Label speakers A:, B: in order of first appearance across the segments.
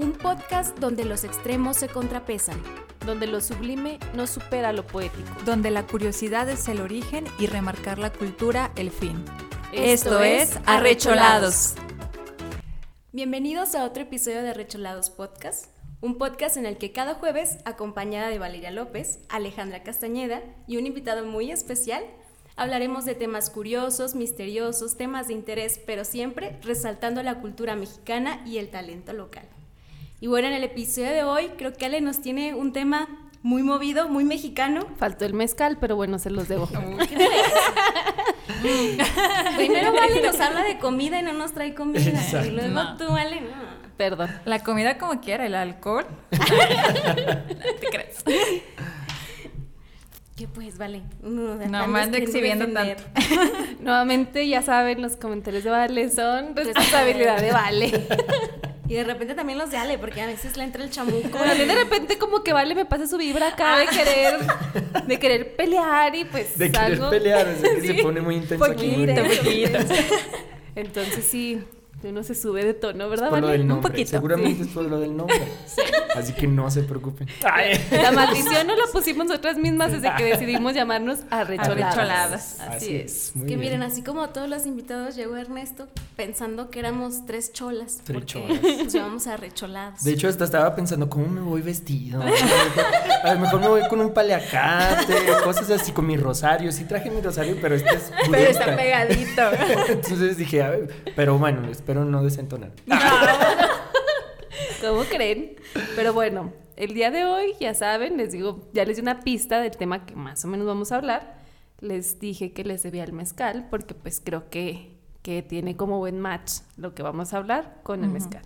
A: Un podcast donde los extremos se contrapesan.
B: donde lo sublime no supera lo poético.
C: donde la curiosidad es el origen y remarcar la cultura el fin.
B: Esto es Arrecholados.
A: Bienvenidos a otro episodio de Arrecholados Podcast, un podcast en el que cada jueves, acompañada de Valeria López, Alejandra Castañeda y un invitado muy especial, hablaremos de temas curiosos, misteriosos, temas de interés, pero siempre resaltando la cultura mexicana y el talento local. Y bueno, en el episodio de hoy creo que Ale nos tiene un tema muy movido, muy mexicano.
B: Faltó el mezcal, pero bueno, se los debo.
A: Primero Vale nos habla de comida y no nos trae comida.
D: Exacto.
A: Y luego
C: No.
A: tú, Vale, no.
B: Perdón.
C: La comida como quiera, el alcohol. ¿Te crees?
A: ¿Qué pues, Vale? No, de
C: No
A: tanto
C: me ando exhibiendo
A: defender.
B: Nuevamente, ya saben, los comentarios de Vale son responsabilidad de Vale.
A: Y de repente también los de Ale, porque a veces le entra el chamuco.
B: Mí de repente como que Vale me pasa su vibra acá de querer, de querer pelear y pues
D: De querer
B: salgo-
D: pelear, sea, que
B: Sí.
D: se pone muy intenso aquí. muy
B: Poquito, poquito. Entonces sí, uno se sube de tono, ¿verdad,
D: Por lo
B: Vale? Un poquito.
D: Seguramente es por lo del nombre. Así que no se preocupen. Ay.
B: La maldición no la pusimos nosotras mismas desde que decidimos llamarnos arrecholadas.
C: Arrecholadas.
B: Así, es.
A: Que
D: bien.
A: miren, así como todos los invitados, llegó Ernesto pensando que éramos tres cholas.
D: Tres cholas.
A: Nos llamamos arrecholados.
D: De hecho, hasta estaba pensando, ¿cómo me voy vestido? A lo mejor, a lo mejor me voy con un paliacate, cosas así, con mi rosario. Sí traje mi rosario, pero este es
B: Pero está pegadito.
D: Entonces dije, a ver, pero bueno, espero no desentonar.
B: ¿Cómo creen? Pero bueno, el día de hoy, ya saben, les digo, ya les di una pista del tema que más o menos vamos a hablar. Les dije que les debía el mezcal porque pues creo que, que tiene como buen match lo que vamos a hablar con el mezcal.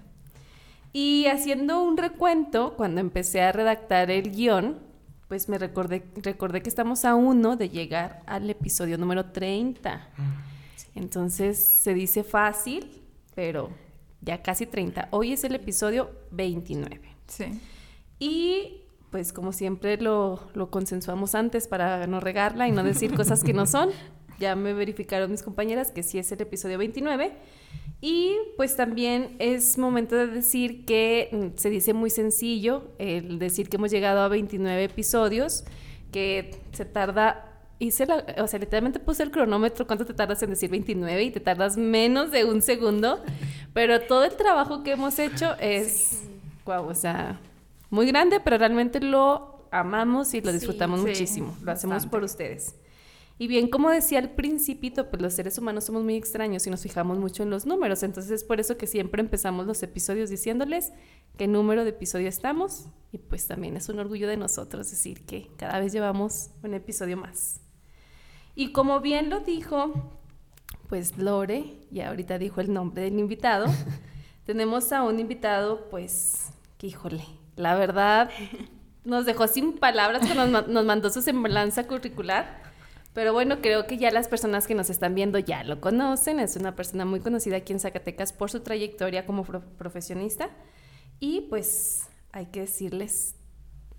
B: Y haciendo un recuento, cuando empecé a redactar el guion, pues me recordé, recordé que estamos a uno de llegar al episodio número 30. Entonces se dice fácil, pero ya casi 30. Hoy es el episodio 29.
C: Sí.
B: Y pues como siempre lo, lo consensuamos antes para no regarla y no decir cosas que no son. Ya me verificaron mis compañeras que sí es el episodio 29. Y pues también es momento de decir que mm, se dice muy sencillo el decir que hemos llegado a 29 episodios, que se tarda hice la, o sea, literalmente puse el cronómetro, cuánto te tardas en decir 29 y te tardas menos de un segundo, pero todo el trabajo que hemos hecho es, guau, o sea, muy grande, pero realmente lo amamos y lo disfrutamos
C: sí,
B: muchísimo, lo hacemos
C: bastante.
B: por ustedes. Y bien, como decía al principito, pues los seres humanos somos muy extraños y nos fijamos mucho en los números, entonces es por eso que siempre empezamos los episodios diciéndoles qué número de episodio estamos y pues también es un orgullo de nosotros decir que cada vez llevamos un episodio más. Y como bien lo dijo, pues Lore, y ahorita dijo el nombre del invitado, tenemos a un invitado, pues, que híjole, la verdad, nos dejó sin palabras cuando nos, ma- nos mandó su semblanza curricular. Pero bueno, creo que ya las personas que nos están viendo ya lo conocen. Es una persona muy conocida aquí en Zacatecas por su trayectoria como pro- profesionista. Y pues hay que decirles,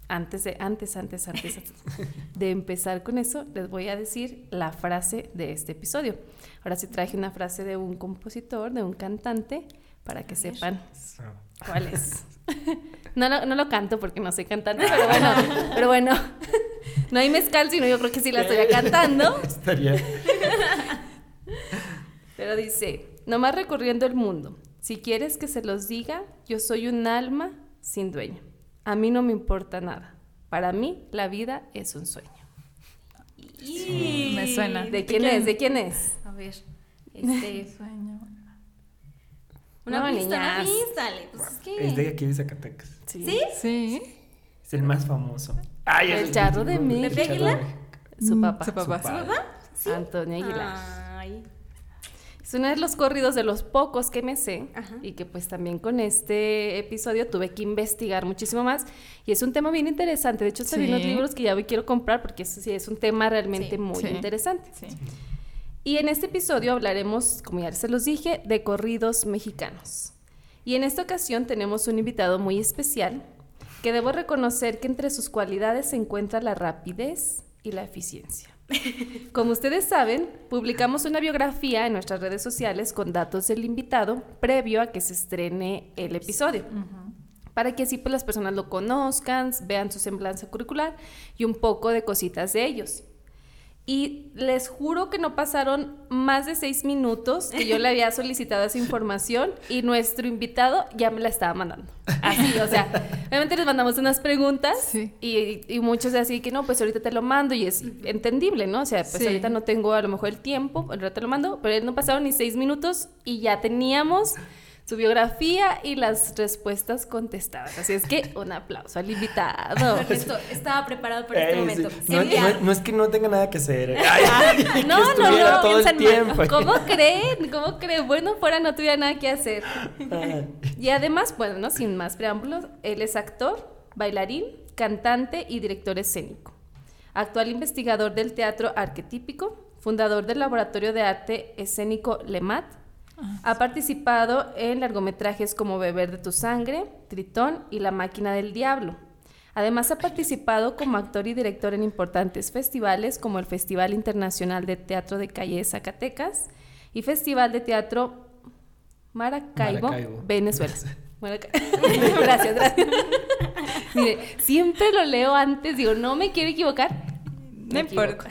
B: antes de, antes, antes, antes de empezar con eso, les voy a decir la frase de este episodio. Ahora sí traje una frase de un compositor, de un cantante, para que sepan cuál es. No lo, no lo canto porque no soy cantante, pero bueno, pero bueno, no hay mezcal, sino yo creo que sí la estoy cantando.
D: Estaría.
B: Pero dice, nomás recorriendo el mundo, si quieres que se los diga, yo soy un alma sin dueño. A mí no me importa nada. Para mí la vida es un sueño.
C: Sí, me suena.
B: ¿De quién es? ¿De quién es?
A: A ver, este,
C: Sueño.
A: una
B: No,
A: pista, una
B: niñas.
A: pista, Ale, pues es que...
D: Es de aquí de Zacatecas.
A: ¿Sí?
C: Sí.
D: Es el más famoso. Ay,
B: El
D: es-
B: charro de México.
A: ¿Pepe Aguilar?
B: Su
C: Mm,
B: papá.
C: Su papá.
D: Su.
A: ¿Sí?
B: Antonio Aguilar.
A: Ay,
B: Es uno de los corridos de los pocos que me sé
A: Ajá.
B: y que pues también con este episodio tuve que investigar muchísimo más y es un tema bien interesante. De hecho, hasta vi unos
C: Sí.
B: libros que ya hoy quiero comprar porque eso sí es un tema realmente
A: Sí.
B: muy
C: Sí.
B: interesante.
C: Sí.
B: Y en este episodio hablaremos, como ya se los dije, de corridos mexicanos. Y en esta ocasión tenemos un invitado muy especial que debo reconocer que entre sus cualidades se encuentra la rapidez y la eficiencia. Como ustedes saben, publicamos una biografía en nuestras redes sociales con datos del invitado previo a que se estrene el episodio. para que así pues las personas lo conozcan, vean su semblanza curricular y un poco de cositas de ellos. Y les juro que no pasaron más de seis minutos que yo le había solicitado esa información y nuestro invitado ya me la estaba mandando. Así, o sea, obviamente les mandamos unas preguntas
C: Sí.
B: y, y muchos así que no, pues ahorita te lo mando y es entendible, ¿no? O sea, pues
C: Sí.
B: ahorita no tengo a lo mejor el tiempo, ahorita te lo mando, pero no pasaron ni seis minutos y ya teníamos su biografía y las respuestas contestadas. Así es que un aplauso al invitado.
A: Ernesto estaba preparado para este
D: Eh,
A: momento.
D: sí. No,
A: Enviado.
D: no- no es que no tenga nada que hacer. Ay, que
B: No, no, no,
D: todo el
B: piensan
D: tiempo.
B: mal. ¿Cómo creen? ¿Cómo creen? Bueno, fuera no tuviera nada que hacer. Y además, bueno, ¿no? sin más preámbulos, él es actor, bailarín, cantante y director escénico. Actual investigador del teatro arquetípico, fundador del Laboratorio de Arte Escénico LEMAT. Ha participado en largometrajes como Beber de tu sangre, Tritón y La máquina del diablo. Además ha participado como actor y director en importantes festivales como el Festival Internacional de Teatro de Calle de Zacatecas y Festival de Teatro Maracaibo,
D: Maracaibo.
B: Venezuela. Maraca- gracias, gracias. Mire, siempre lo leo antes, digo, no me quiero equivocar.
C: No importa.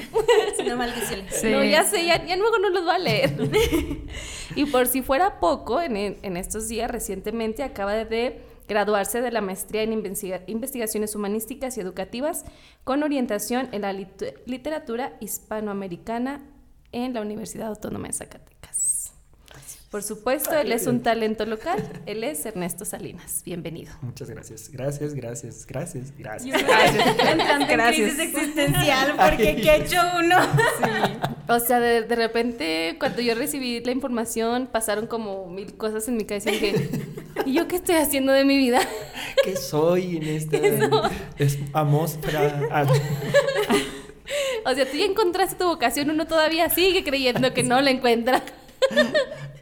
A: Maldiciones.
C: Sí.
B: No, ya sé, ya, ya luego no los va a leer. y por si fuera poco, en, en estos días recientemente acaba de graduarse de la maestría en investiga- investigaciones humanísticas y educativas con orientación en la lit- literatura hispanoamericana en la Universidad Autónoma de Zacatecas. Por supuesto, él es un talento local. Él es Ernesto Salinas. Bienvenido.
D: Muchas gracias. Gracias, gracias, gracias, gracias.
A: uno entrando en
C: Gracias.
A: crisis existencial porque ¿qué ha hecho uno?
B: O sea, de, de repente, cuando yo recibí la información, pasaron como mil cosas en mi cabeza y dije, ¿y yo qué estoy haciendo de mi vida?
D: ¿Qué soy en esta es? Ah,
B: O sea, tú ya encontraste tu vocación, uno todavía sigue creyendo que no la encuentra.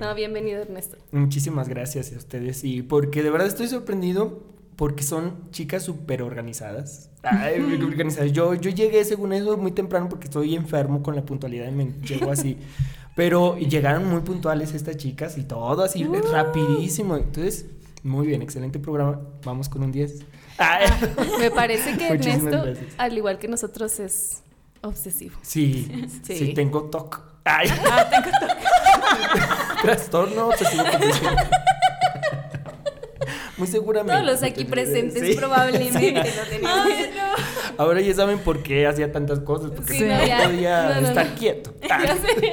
D: no,
B: bienvenido, Ernesto.
D: Muchísimas gracias a ustedes y porque de verdad estoy sorprendido porque son chicas súper organizadas. Ay, organizadas. Yo, yo llegué según eso muy temprano porque estoy enfermo con la puntualidad y me llego así. Pero llegaron muy puntuales estas chicas y todo así rapidísimo. Entonces, muy bien, excelente programa. Vamos con un 10. Ay.
B: Me parece que Ernesto,
D: gracias.
B: al igual que nosotros, es obsesivo.
D: Sí,
B: Sí.
D: sí, tengo TOC. Ay. Trastorno obsesivo compulsivo. Muy seguramente.
A: Todos los aquí presentes
D: Sí.
A: probablemente lo tenían.
D: Ahora ya saben por qué hacía tantas cosas, porque
B: Sí,
D: no,
B: no,
D: podía
B: No, no,
D: estar
B: no.
D: quieto.
B: Ya sé.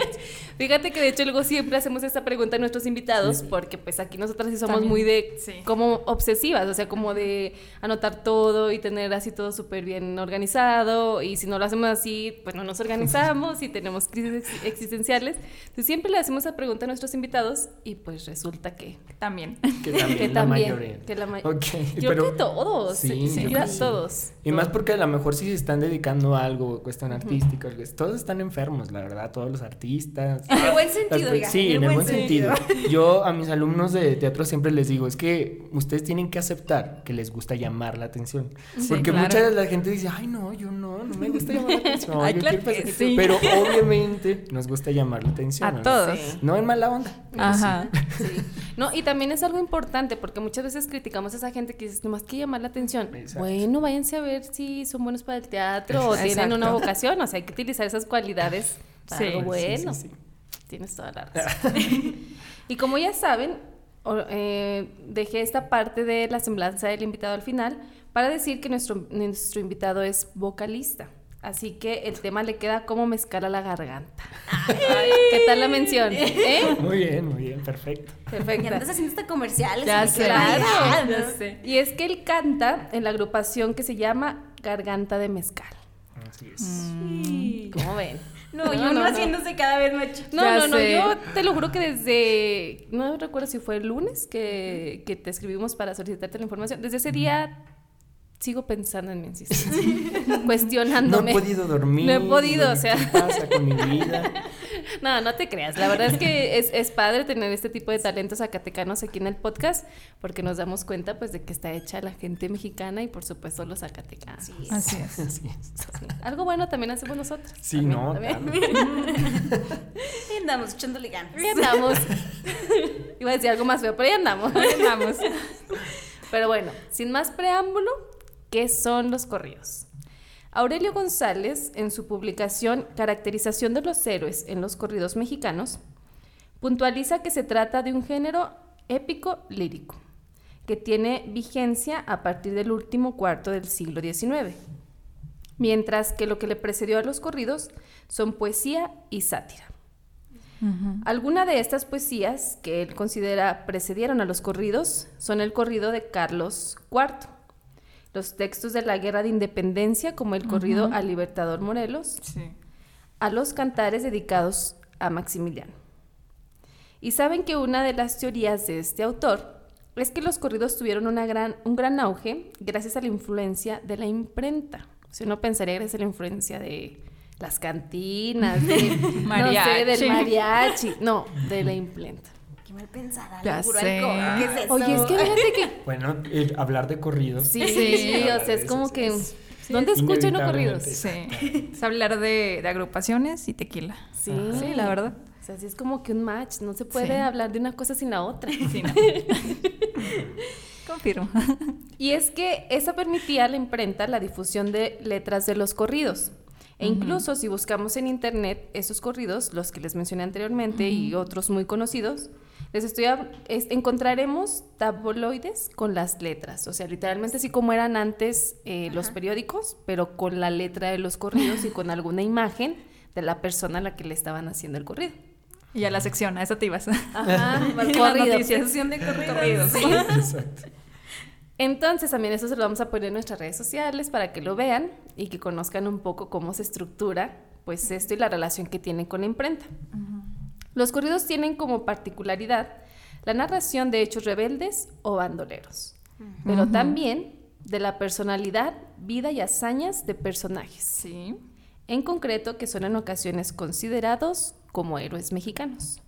B: Fíjate que de hecho luego siempre hacemos esta pregunta a nuestros invitados
D: Sí.
B: porque pues aquí nosotras sí somos
C: También.
B: muy de
C: Sí.
B: como obsesivas, o sea, como de anotar todo y tener así todo súper bien organizado y si no lo hacemos así, pues no nos organizamos y tenemos crisis ex- existenciales. Entonces siempre le hacemos esa pregunta a nuestros invitados y pues resulta que,
C: También.
D: Que también,
B: que
D: la
B: también,
D: mayoría.
B: que la ma-
D: Ok,
B: Yo
D: pero-
B: creo que todos,
D: Sí,
B: sí,
D: yo
B: sí,
D: creo que sí.
B: todos.
D: Y más porque a lo mejor si se están dedicando a algo, cuestión artística, todos están enfermos, la verdad, todos los artistas.
A: En el buen sentido, oiga,
D: Sí,
A: en
D: en
A: el buen
D: buen sentido. Yo a mis alumnos de teatro siempre les digo, es que ustedes tienen que aceptar que les gusta llamar la atención.
C: Sí,
D: Porque
C: claro.
D: mucha de la gente dice, ay no, yo no, no me gusta llamar la atención.
C: Ay,
D: yo
C: claro
D: quiero
C: que
D: pasar-".
C: sí.
D: Pero obviamente nos gusta llamar la atención.
C: A
D: ¿no?
C: todos.
B: Sí.
D: No en mala onda.
C: Ajá.
B: Sí. No, y también es algo importante porque muchas veces criticamos a esa gente que dice, nomás que llamar la atención.
D: Exacto.
B: Bueno, váyanse a ver si son buenos para el teatro o tienen una vocación. O sea, hay que utilizar esas cualidades para
C: Sí.
B: algo
D: Sí,
B: bueno.
D: sí, sí.
B: Tienes toda la razón. y como ya saben, eh, dejé esta parte de la semblanza del invitado al final para decir que nuestro, nuestro invitado es vocalista. Así que el tema le queda como me escala la garganta. ¿Qué tal la mención? ¿Eh?
D: Muy bien, muy bien, perfecto.
A: Ya
B: Perfecta.
A: andas haciendo hasta comerciales.
C: Ya sé.
B: Claro.
C: Ya sé.
B: Y es que él canta en la agrupación que se llama Garganta de Mezcal.
D: Así es.
A: Sí.
B: ¿Cómo ven?
A: No, y uno haciéndose cada vez más chiquito.
B: No,
C: Ya
B: no, no,
C: sé.
B: yo te lo juro que desde, no recuerdo si fue el lunes que, que te escribimos para solicitarte la información, desde ese día sigo pensando en mi existencia,
D: No
B: cuestionándome.
D: he podido dormir.
B: No he podido,
D: no
B: o sea.
D: ¿Qué pasa con mi vida?
B: No, no te creas. La verdad es que es, es padre tener este tipo de talentos zacatecanos aquí en el podcast porque nos damos cuenta pues de que está hecha la gente mexicana y por supuesto los zacatecanos.
A: Así es.
C: Así es.
D: Así es.
B: Sí. Algo bueno también hacemos nosotros.
D: Sí,
B: También,
D: no,
B: también.
D: claro.
A: Ahí andamos echándole ganas.
B: Ahí andamos. Iba a decir algo más feo, pero ahí andamos.
C: Ahí andamos.
B: Pero bueno, sin más preámbulo, ¿qué son los corridos? Aurelio González, en su publicación Caracterización de los héroes en los corridos mexicanos, puntualiza que se trata de un género épico lírico, que tiene vigencia a partir del último cuarto del siglo XIX, mientras que lo que le precedió a los corridos son poesía y sátira. Algunas de estas poesías que él considera precedieron a los corridos son el corrido de Carlos IV, los textos de la Guerra de Independencia como el corrido al Libertador Morelos,
C: Sí.
B: a los cantares dedicados a Maximiliano. Y saben que una de las teorías de este autor es que los corridos tuvieron una gran, un gran auge gracias a la influencia de la imprenta. Si uno pensaría gracias a la influencia de las cantinas, de, no sé,
C: Mariachi.
B: del mariachi, no, de la imprenta.
A: Qué mal pensada.
C: Ya
A: puro
C: sé.
A: ¿Qué es eso?
B: Oye, es que fíjate que
D: Bueno, el hablar de corridos.
B: sí,
C: Sí.
B: o sea, es como que ¿dónde
D: es
B: escuchan uno corridos?
C: Sí. Es hablar de, de agrupaciones y tequila.
B: Sí.
C: Sí, la verdad.
B: O sea, sí es como que un match, no se puede
C: Sí.
B: hablar de una cosa sin la otra.
C: Sí, no. Confirmo.
B: Y es que esa permitía a la imprenta la difusión de letras de los corridos. E incluso si buscamos en internet esos corridos, los que les mencioné anteriormente y otros muy conocidos, les estoy es- encontraremos tabloides con las letras, o sea, literalmente así como eran antes eh, los periódicos, pero con la letra de los corridos y con alguna imagen de la persona a la que le estaban haciendo el corrido.
C: Y a la sección, a eso te ibas.
B: Ajá, corrido.
C: noticias.
A: Sección de corridos. Sí.
D: Exacto.
B: Entonces también eso se lo vamos a poner en nuestras redes sociales para que lo vean y que conozcan un poco cómo se estructura pues esto y la relación que tiene con la imprenta. Los corridos tienen como particularidad la narración de hechos rebeldes o bandoleros, pero también de la personalidad, vida y hazañas de personajes,
C: Sí.
B: en concreto que son en ocasiones considerados como héroes mexicanos.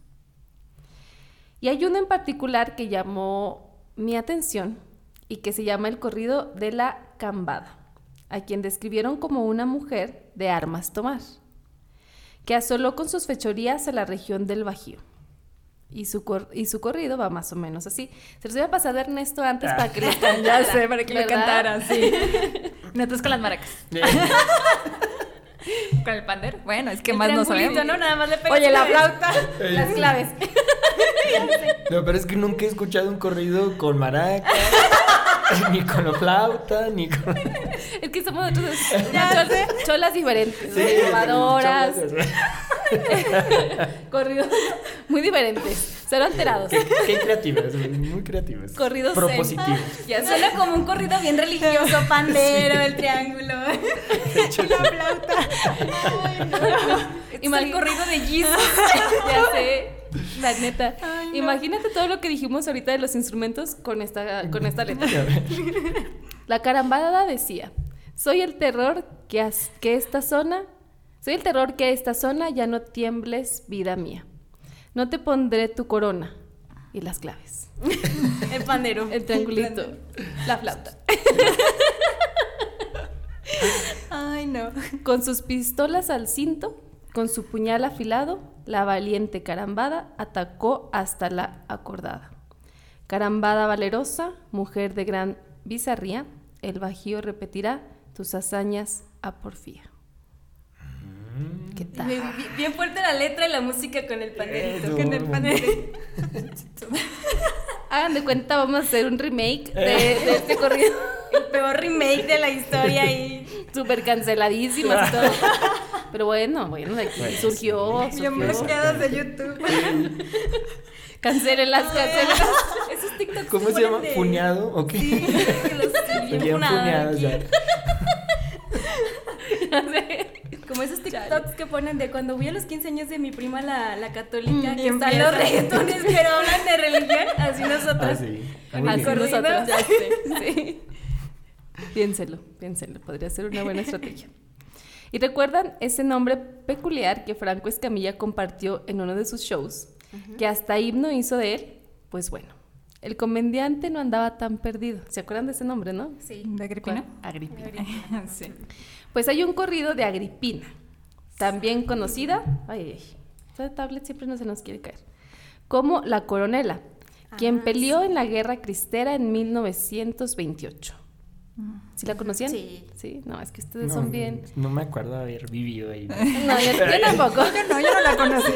B: Y hay uno en particular que llamó mi atención y que se llama el corrido de la Cambada, a quien describieron como una mujer de armas tomar, que asoló con sus fechorías a la región del Bajío. Y su, cor- y su corrido va más o menos así. Se los había pasado a Ernesto antes para que lo
C: Ya
B: cantara.
C: sé, para que le
B: ¿verdad?
C: cantaran, sí. Con las maracas. Con el pandero. Bueno, es que
A: El
C: más no sabemos.
A: ¿no? Nada más le pegas
C: Oye, la flauta.
A: Las claves.
D: No, pero es que nunca he escuchado un corrido con maraca, ni con la flauta, ni con.
B: Es que somos nosotros cholas, cholas diferentes,
D: Sí,
B: corridos muy diferentes, cero alterados.
D: Qué, qué creativas, muy creativas.
B: Corridos
D: Propositivos.
A: Ya suena como un corrido bien religioso, pandero, el triángulo. y la flauta. Ay, no.
B: Y mal corrido de Jesus. ya sé. La neta. Imagínate todo lo que dijimos ahorita de los instrumentos con esta, con esta letra. La carambada decía, soy el terror que, has- que esta zona, soy el terror que esta zona ya no tiembles, vida mía. No te pondré tu corona y las claves.
A: El pandero.
B: El triangulito, la flauta.
A: Ay, no.
B: Con sus pistolas al cinto, con su puñal afilado, la valiente carambada atacó hasta la acordada. Carambada valerosa, mujer de gran bizarría, el bajío repetirá tus hazañas a porfía. ¿Qué tal?
A: Bien, bien fuerte la letra y la música con el panderito.
D: Eso.
A: Con el panderito.
B: Hagan de cuenta, vamos a hacer un remake de, de este corrido.
A: El peor remake de la historia y
B: Súper canceladísimas y todo. Pero bueno, bueno, de aquí surgió,
A: bien
B: surgió.
A: bloqueados de YouTube.
B: Cancélenlas.
A: Esos TikToks
D: ¿Cómo se llama? ¿Funeado? ¿O qué?
A: Sí, que los bien. Como esos TikToks que ponen de cuando voy a los 15 años de mi prima la, la católica,
C: Mm,
A: que están los reggaetones, pero hablan de religión, así nosotros.
D: Ah, sí.
B: Así nosotros, ya sé, sí. Piénselo, piénselo, podría ser una buena estrategia. ¿Y recuerdan ese nombre peculiar que Franco Escamilla compartió en uno de sus shows? Que hasta himno hizo de él. Pues bueno, el comediante no andaba tan perdido. ¿Se acuerdan de ese nombre, no?
A: Sí.
C: ¿De Agripina?
B: Agripina.
C: sí.
B: Pues hay un corrido de Agripina, también conocida, ay, ay, esta tablet siempre no se nos quiere caer, como La Coronela, quien
A: Ah,
B: peleó en la guerra cristera en 1928. ¿Sí la conocían?
A: Sí.
B: Sí, no, es que ustedes
D: No,
B: son bien.
D: No me acuerdo haber vivido ahí.
B: No, yo, yo tampoco.
C: Yo no, yo no la conocí.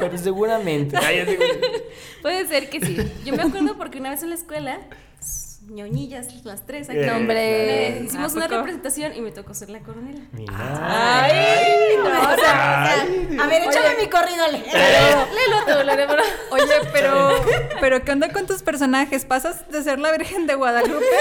D: Pero seguramente. Digo,
B: Puede ser que sí.
A: Yo me acuerdo porque una vez en la escuela, ñoñillas, las tres aquí,
D: Eh,
B: No, hombre.
A: eh, hicimos
C: ¿A
A: una representación y me tocó ser la coronela.
D: Mira.
C: Ay, no, o sea,
D: Ay,
A: A ver, échame mi corrido, Ale.
B: Léelo tú, Lorena.
C: Oye, pero, pero ¿qué onda con tus personajes? ¿Pasas de ser la Virgen de Guadalupe?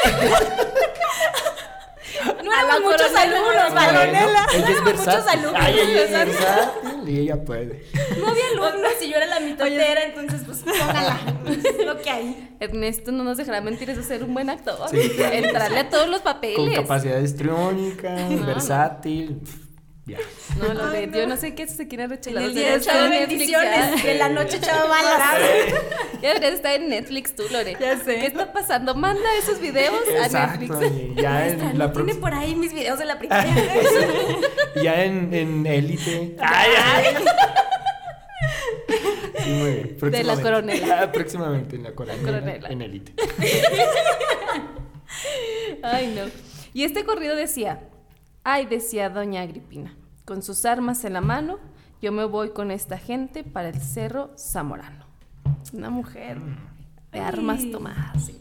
A: No éramos muchos alumnos, Valonela.
D: ella es
A: muchos
D: versátil.
A: alumnos.
D: Ay, ella es versátil y ella puede.
A: No había alumnos y yo era la mitotera, entonces pues póngala. Es lo que hay.
B: Ernesto no nos dejará mentir, eso es ser un buen actor.
D: Sí, claro.
B: Entrarle a todos los
D: Con
B: papeles.
D: capacidad histriónica,
B: No,
D: versátil. Ya.
B: No, Loret, yo no sé qué se quiere rechelar.
A: El día de echado bendiciones, de la noche echaba balas.
B: Ya deberías estar en Netflix tú, Lore.
C: Ya sé.
B: ¿Qué está pasando? Manda esos videos a. Netflix.
D: y Ya en la
A: ¿no tiene por ahí mis videos de la primaria.
D: Ya en, en élite. Ay, ay. Sí, muy bien.
B: De la coronela.
D: Ah, próximamente en la coronela.
B: coronela.
D: En élite.
B: Ay, no. Y este corrido decía, ay, decía doña Agripina, con sus armas en la mano, yo me voy con esta gente para el cerro Zamorano. Una mujer de armas tomadas.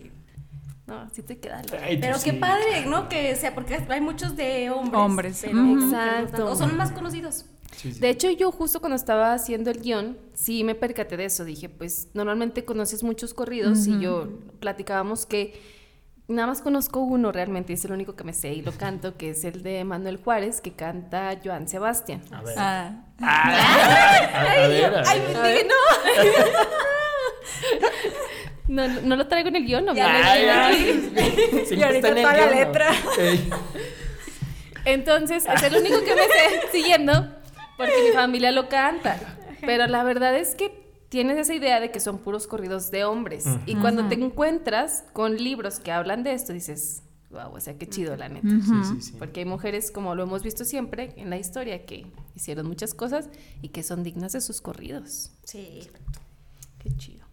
B: No, sí te queda.
D: Ay,
A: Pero qué
D: sí.
A: padre, ¿no? Que sea, porque hay muchos de hombres.
C: Hombres.
A: pero.
B: Exacto.
A: O son más conocidos.
D: Sí, sí.
B: De hecho, yo justo cuando estaba haciendo el guion, sí me percaté de eso. Dije, pues normalmente conoces muchos corridos y yo platicábamos que nada más conozco uno realmente, y es el único que me sé y lo canto, que es el de Manuel Juárez, que canta Joan Sebastián.
D: A ver.
C: Ah,
A: Ay, dije, no.
B: No, no, no lo traigo en el guion, ¿no?
A: Ya
D: Ay. Siempre
C: ahorita
D: está en el
C: toda la letra.
D: Ey.
B: Entonces, es el único que me sé siguiendo porque mi familia lo canta. Pero la verdad es que tienes esa idea de que son puros corridos de hombres. Y cuando te encuentras con libros que hablan de esto, dices, wow, o sea, qué chido, la neta.
D: Sí, sí, sí.
B: Porque hay mujeres, como lo hemos visto siempre en la historia, que hicieron muchas cosas y que son dignas de sus corridos.
A: Sí.
B: Qué chido.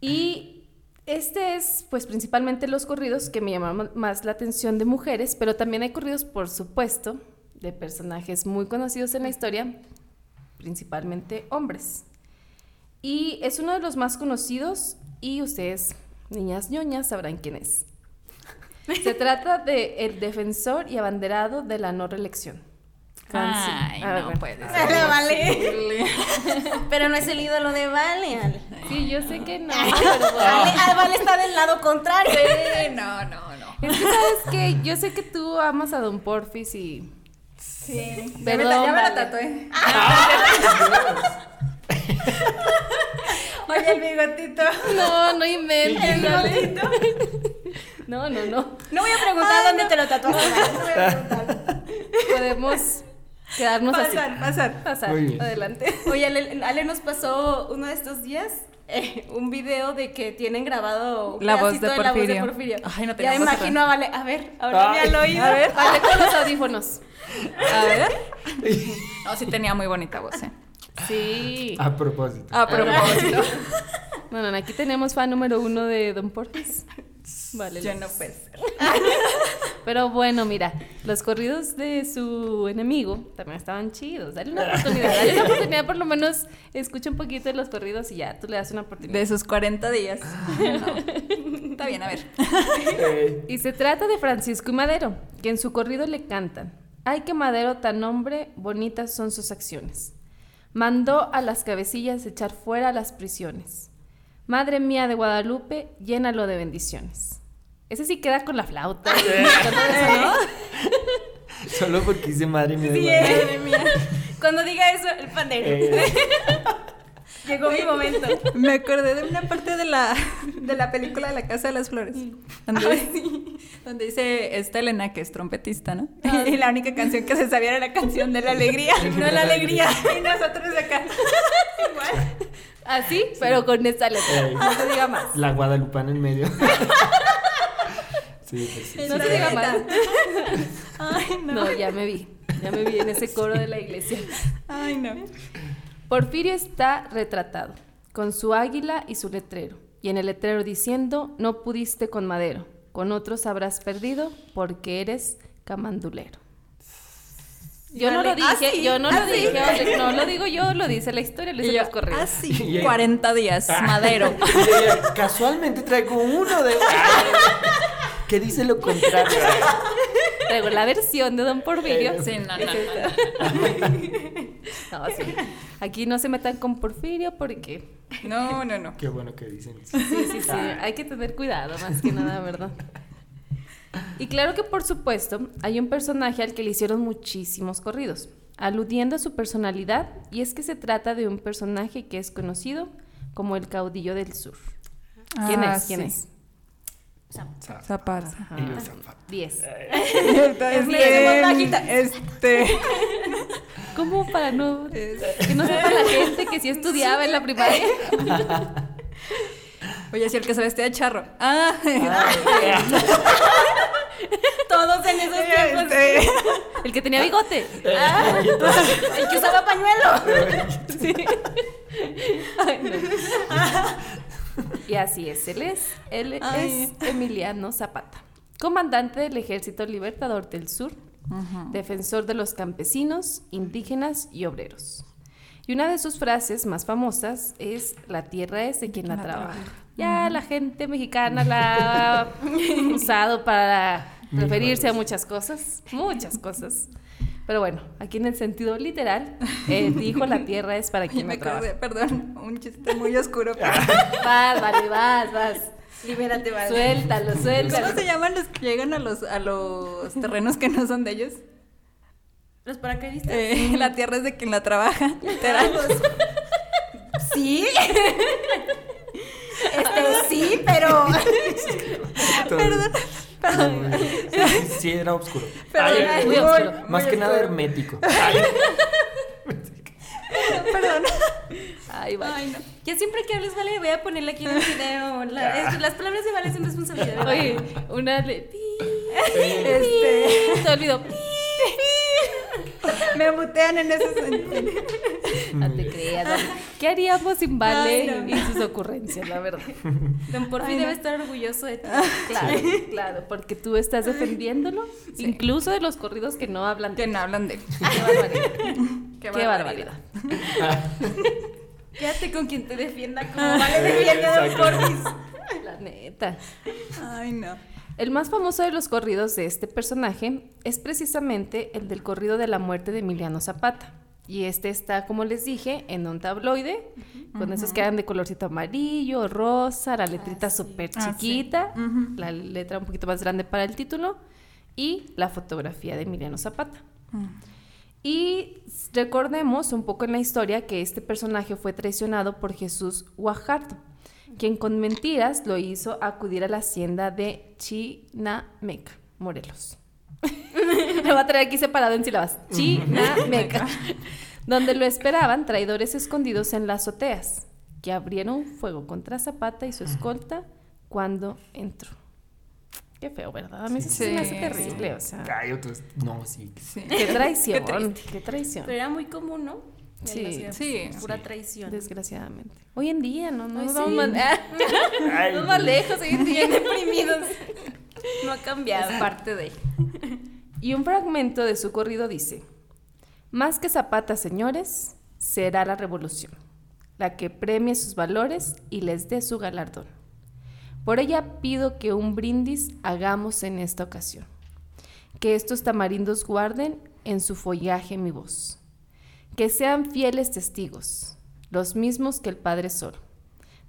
B: y este es, pues, principalmente los corridos que me llamaron más la atención de mujeres, pero también hay corridos, por supuesto, de personajes muy conocidos en la historia, principalmente hombres. Y es uno de los más conocidos y ustedes, niñas ñoñas, sabrán quién es. Se trata de el defensor y abanderado de la no reelección.
C: Ay,
B: A ver,
C: no
B: bueno.
C: puede
A: Vale,
C: ser.
A: vale. Pero no es el ídolo de Vale, Ale.
B: Sí, yo sé que no, pero
A: ah, Vale está del lado contrario.
C: Sí, no, no, no.
B: Es que sabes que yo sé que tú amas a Don Porfis y.
C: Sí. Ya me,
B: Perdón,
C: ya me
B: vale.
C: la tatué.
A: Oye, el bigotito.
B: No, no inventes. dale. No, no, no.
A: No voy a preguntar dónde te lo tatuaste. No voy a preguntar.
B: Podemos quedarnos
C: Pasar,
B: así.
C: pasar.
B: Pasar. Adelante.
A: Oye, Ale, Ale nos pasó uno de estos días eh, un video de que tienen grabado un
C: La voz de
A: la voz de
C: Porfirio. Ay, no
A: ya imagino a Vale. A ver, ahora me al oído.
C: A ver.
B: Vale, con los audífonos.
C: A ver. No, sí tenía muy bonita voz, ¿eh?
B: Sí.
D: A propósito.
C: A propósito.
B: Bueno, aquí tenemos fan número uno de Don Porfis. Vale.
C: Yo
B: lo-
C: no puede ser.
B: Pero bueno, mira, los corridos de su enemigo también estaban chidos. Dale una oportunidad, dale una oportunidad, por lo menos escucha un poquito de los corridos y ya tú le das una oportunidad.
C: De sus 40 días. No. Está bien, a ver.
D: Eh,
B: Y se trata de Francisco y Madero, que en su corrido le cantan. Ay, que Madero tan hombre, bonitas son sus acciones. Mandó a las cabecillas echar fuera las prisiones. Madre mía de Guadalupe, llénalo de bendiciones. Ese sí queda con la flauta. ¿no?
D: Solo porque hice madre mía. de
A: Sí, madre mía. Cuando diga eso, el pandero.
D: Eh,
A: Llegó mi momento.
C: Me acordé de una parte de la, de la película de la Casa de las Flores. Donde, donde dice esta Elena, que es trompetista, ¿no? Y la única canción que se sabía era la canción de la alegría.
A: No la alegría.
C: Y nosotros acá. Igual.
B: Así, pero con esta letra.
D: Eh.
B: No se diga más.
D: La guadalupana en medio. Sí, pues sí.
B: No se diga más.
C: Ay, no.
B: No, ya me vi. Ya me vi en ese coro de la iglesia.
C: Ay, no.
B: Porfirio está retratado, con su águila y su letrero. Y en el letrero diciendo, no pudiste con madero, con otros habrás perdido porque eres camandulero. Yo no lo.
C: Ah,
B: dije,
C: sí.
B: yo no
C: Ah,
B: lo dije, no lo digo yo, lo dice la historia, lo dice
C: yo,
B: los correos.
C: ah, sí,
D: Y ella-
C: 40 días, madero.
D: Ella, Casualmente traigo uno de. que dice lo contrario.
B: Traigo la versión de Don Porfirio.
C: Sí, no, no,
B: No, sí. Aquí no se metan con Porfirio porque
C: no. No, no, no.
D: Qué bueno que dicen.
B: sí, sí, sí, hay que tener cuidado más que nada, ¿verdad? Y claro que por supuesto hay un personaje al que le hicieron muchísimos corridos, aludiendo a su personalidad, y es que se trata de un personaje que es conocido como el caudillo del sur. ¿Quién
C: Ah,
B: es? ¿Quién
C: sí.
B: es?
D: Y yo, Zapata.
B: 10.
C: Es
B: bien.
C: Este.
B: ¿Cómo para no que no sepa la gente que sí estudiaba en la primaria?
C: Oye, si el que se vestía de charro. Ah,
A: Todos en esos tiempos.
C: este.
B: El que tenía bigote.
A: Ah, el que usaba pañuelo.
B: Sí. Ay, no. Y así es, él es, él
C: Ay.
B: es Emiliano Zapata, comandante del Ejército Libertador del Sur, defensor de los campesinos, indígenas y obreros. Y una de sus frases más famosas es la tierra es de quien la,
C: La
B: trabaja.
C: trabaja.
B: Ya la gente mexicana la ha usado para referirse a muchas cosas, muchas cosas. Pero bueno, aquí en el sentido literal, eh, dijo la tierra es para quien
C: me
B: la trabaja.
C: acordé, perdón, un chiste muy oscuro. pero-
B: Vas, vale, vas, vas.
A: Libérate, vale.
B: Suéltalo, suéltalo.
C: ¿Cómo se llaman los que llegan a los, a los terrenos que no son de ellos?
A: Los paracaidistas.
C: Eh, la tierra es de quien la trabaja, literal.
A: Sí. Este, sí, pero.
D: Perdón. Sí, sí, sí, era oscuro.
C: Perdón,
D: Ay,
C: ay,
B: muy
C: muy-
B: oscuro.
D: más
C: muy
D: que nada hermético. Ay,
C: Perdón.
B: Ay, vale.
C: Ay, no.
A: Ya siempre que hables, vale, voy a ponerle aquí en el video. la- es- las palabras de vale son responsabilidad.
B: Oye, una le...
C: Este,
B: Se olvidó.
C: Me mutean en ese sentido.
B: No te creas. Vale. ¿Qué haríamos sin Vale
C: Ay, no.
B: y sus ocurrencias, la verdad?
A: Don Porfi
C: Ay, no.
A: debe estar orgulloso de ti.
B: Claro, claro, porque tú estás defendiéndolo, incluso de los corridos que no hablan de
C: Que no hablan de.
B: Qué barbaridad.
C: Qué
B: Qué
C: barbaridad.
B: barbaridad.
A: Quédate con quien te defienda como vale defiende a Don. Porfis.
B: La neta.
C: Ay, no.
B: El más famoso de los corridos de este personaje es precisamente el del corrido de la muerte de Emiliano Zapata. Y este está, como les dije, en un tabloide, con esos que eran de colorcito amarillo, rosa, la letrita súper
C: Ah, sí.
B: chiquita, la letra un poquito más grande para el título y la fotografía de Emiliano Zapata. Y s- recordemos un poco en la historia que este personaje fue traicionado por Jesús Guajardo, quien con mentiras lo hizo acudir a la hacienda de Chinameca, Morelos. Me va a traer aquí separado en sílabas. Chinameca. donde lo esperaban traidores escondidos en las azoteas, que abrieron fuego contra Zapata y su escolta cuando entró. Qué feo, ¿verdad? A mí sí, se me hace
C: Sí,
B: terrible, o sea.
D: Ay, otros. No, sí.
C: Sí.
B: Qué traición,
C: Qué
B: qué traición.
A: Pero era muy común, ¿no?
B: Sí.
A: Pura traición.
B: Desgraciadamente. Hoy en día, no, no
A: Ay,
B: nos
A: sí.
B: vamos más,
D: Ay,
B: no más lejos, hoy en día.
A: Deprimidos. No ha cambiado.
C: Es parte de.
B: Y un fragmento de su corrido dice, más que Zapata, señores, será la revolución, la que premie sus valores y les dé su galardón. Por ella pido que un brindis hagamos en esta ocasión, que estos tamarindos guarden en su follaje mi voz, que sean fieles testigos, los mismos que el Padre Sol,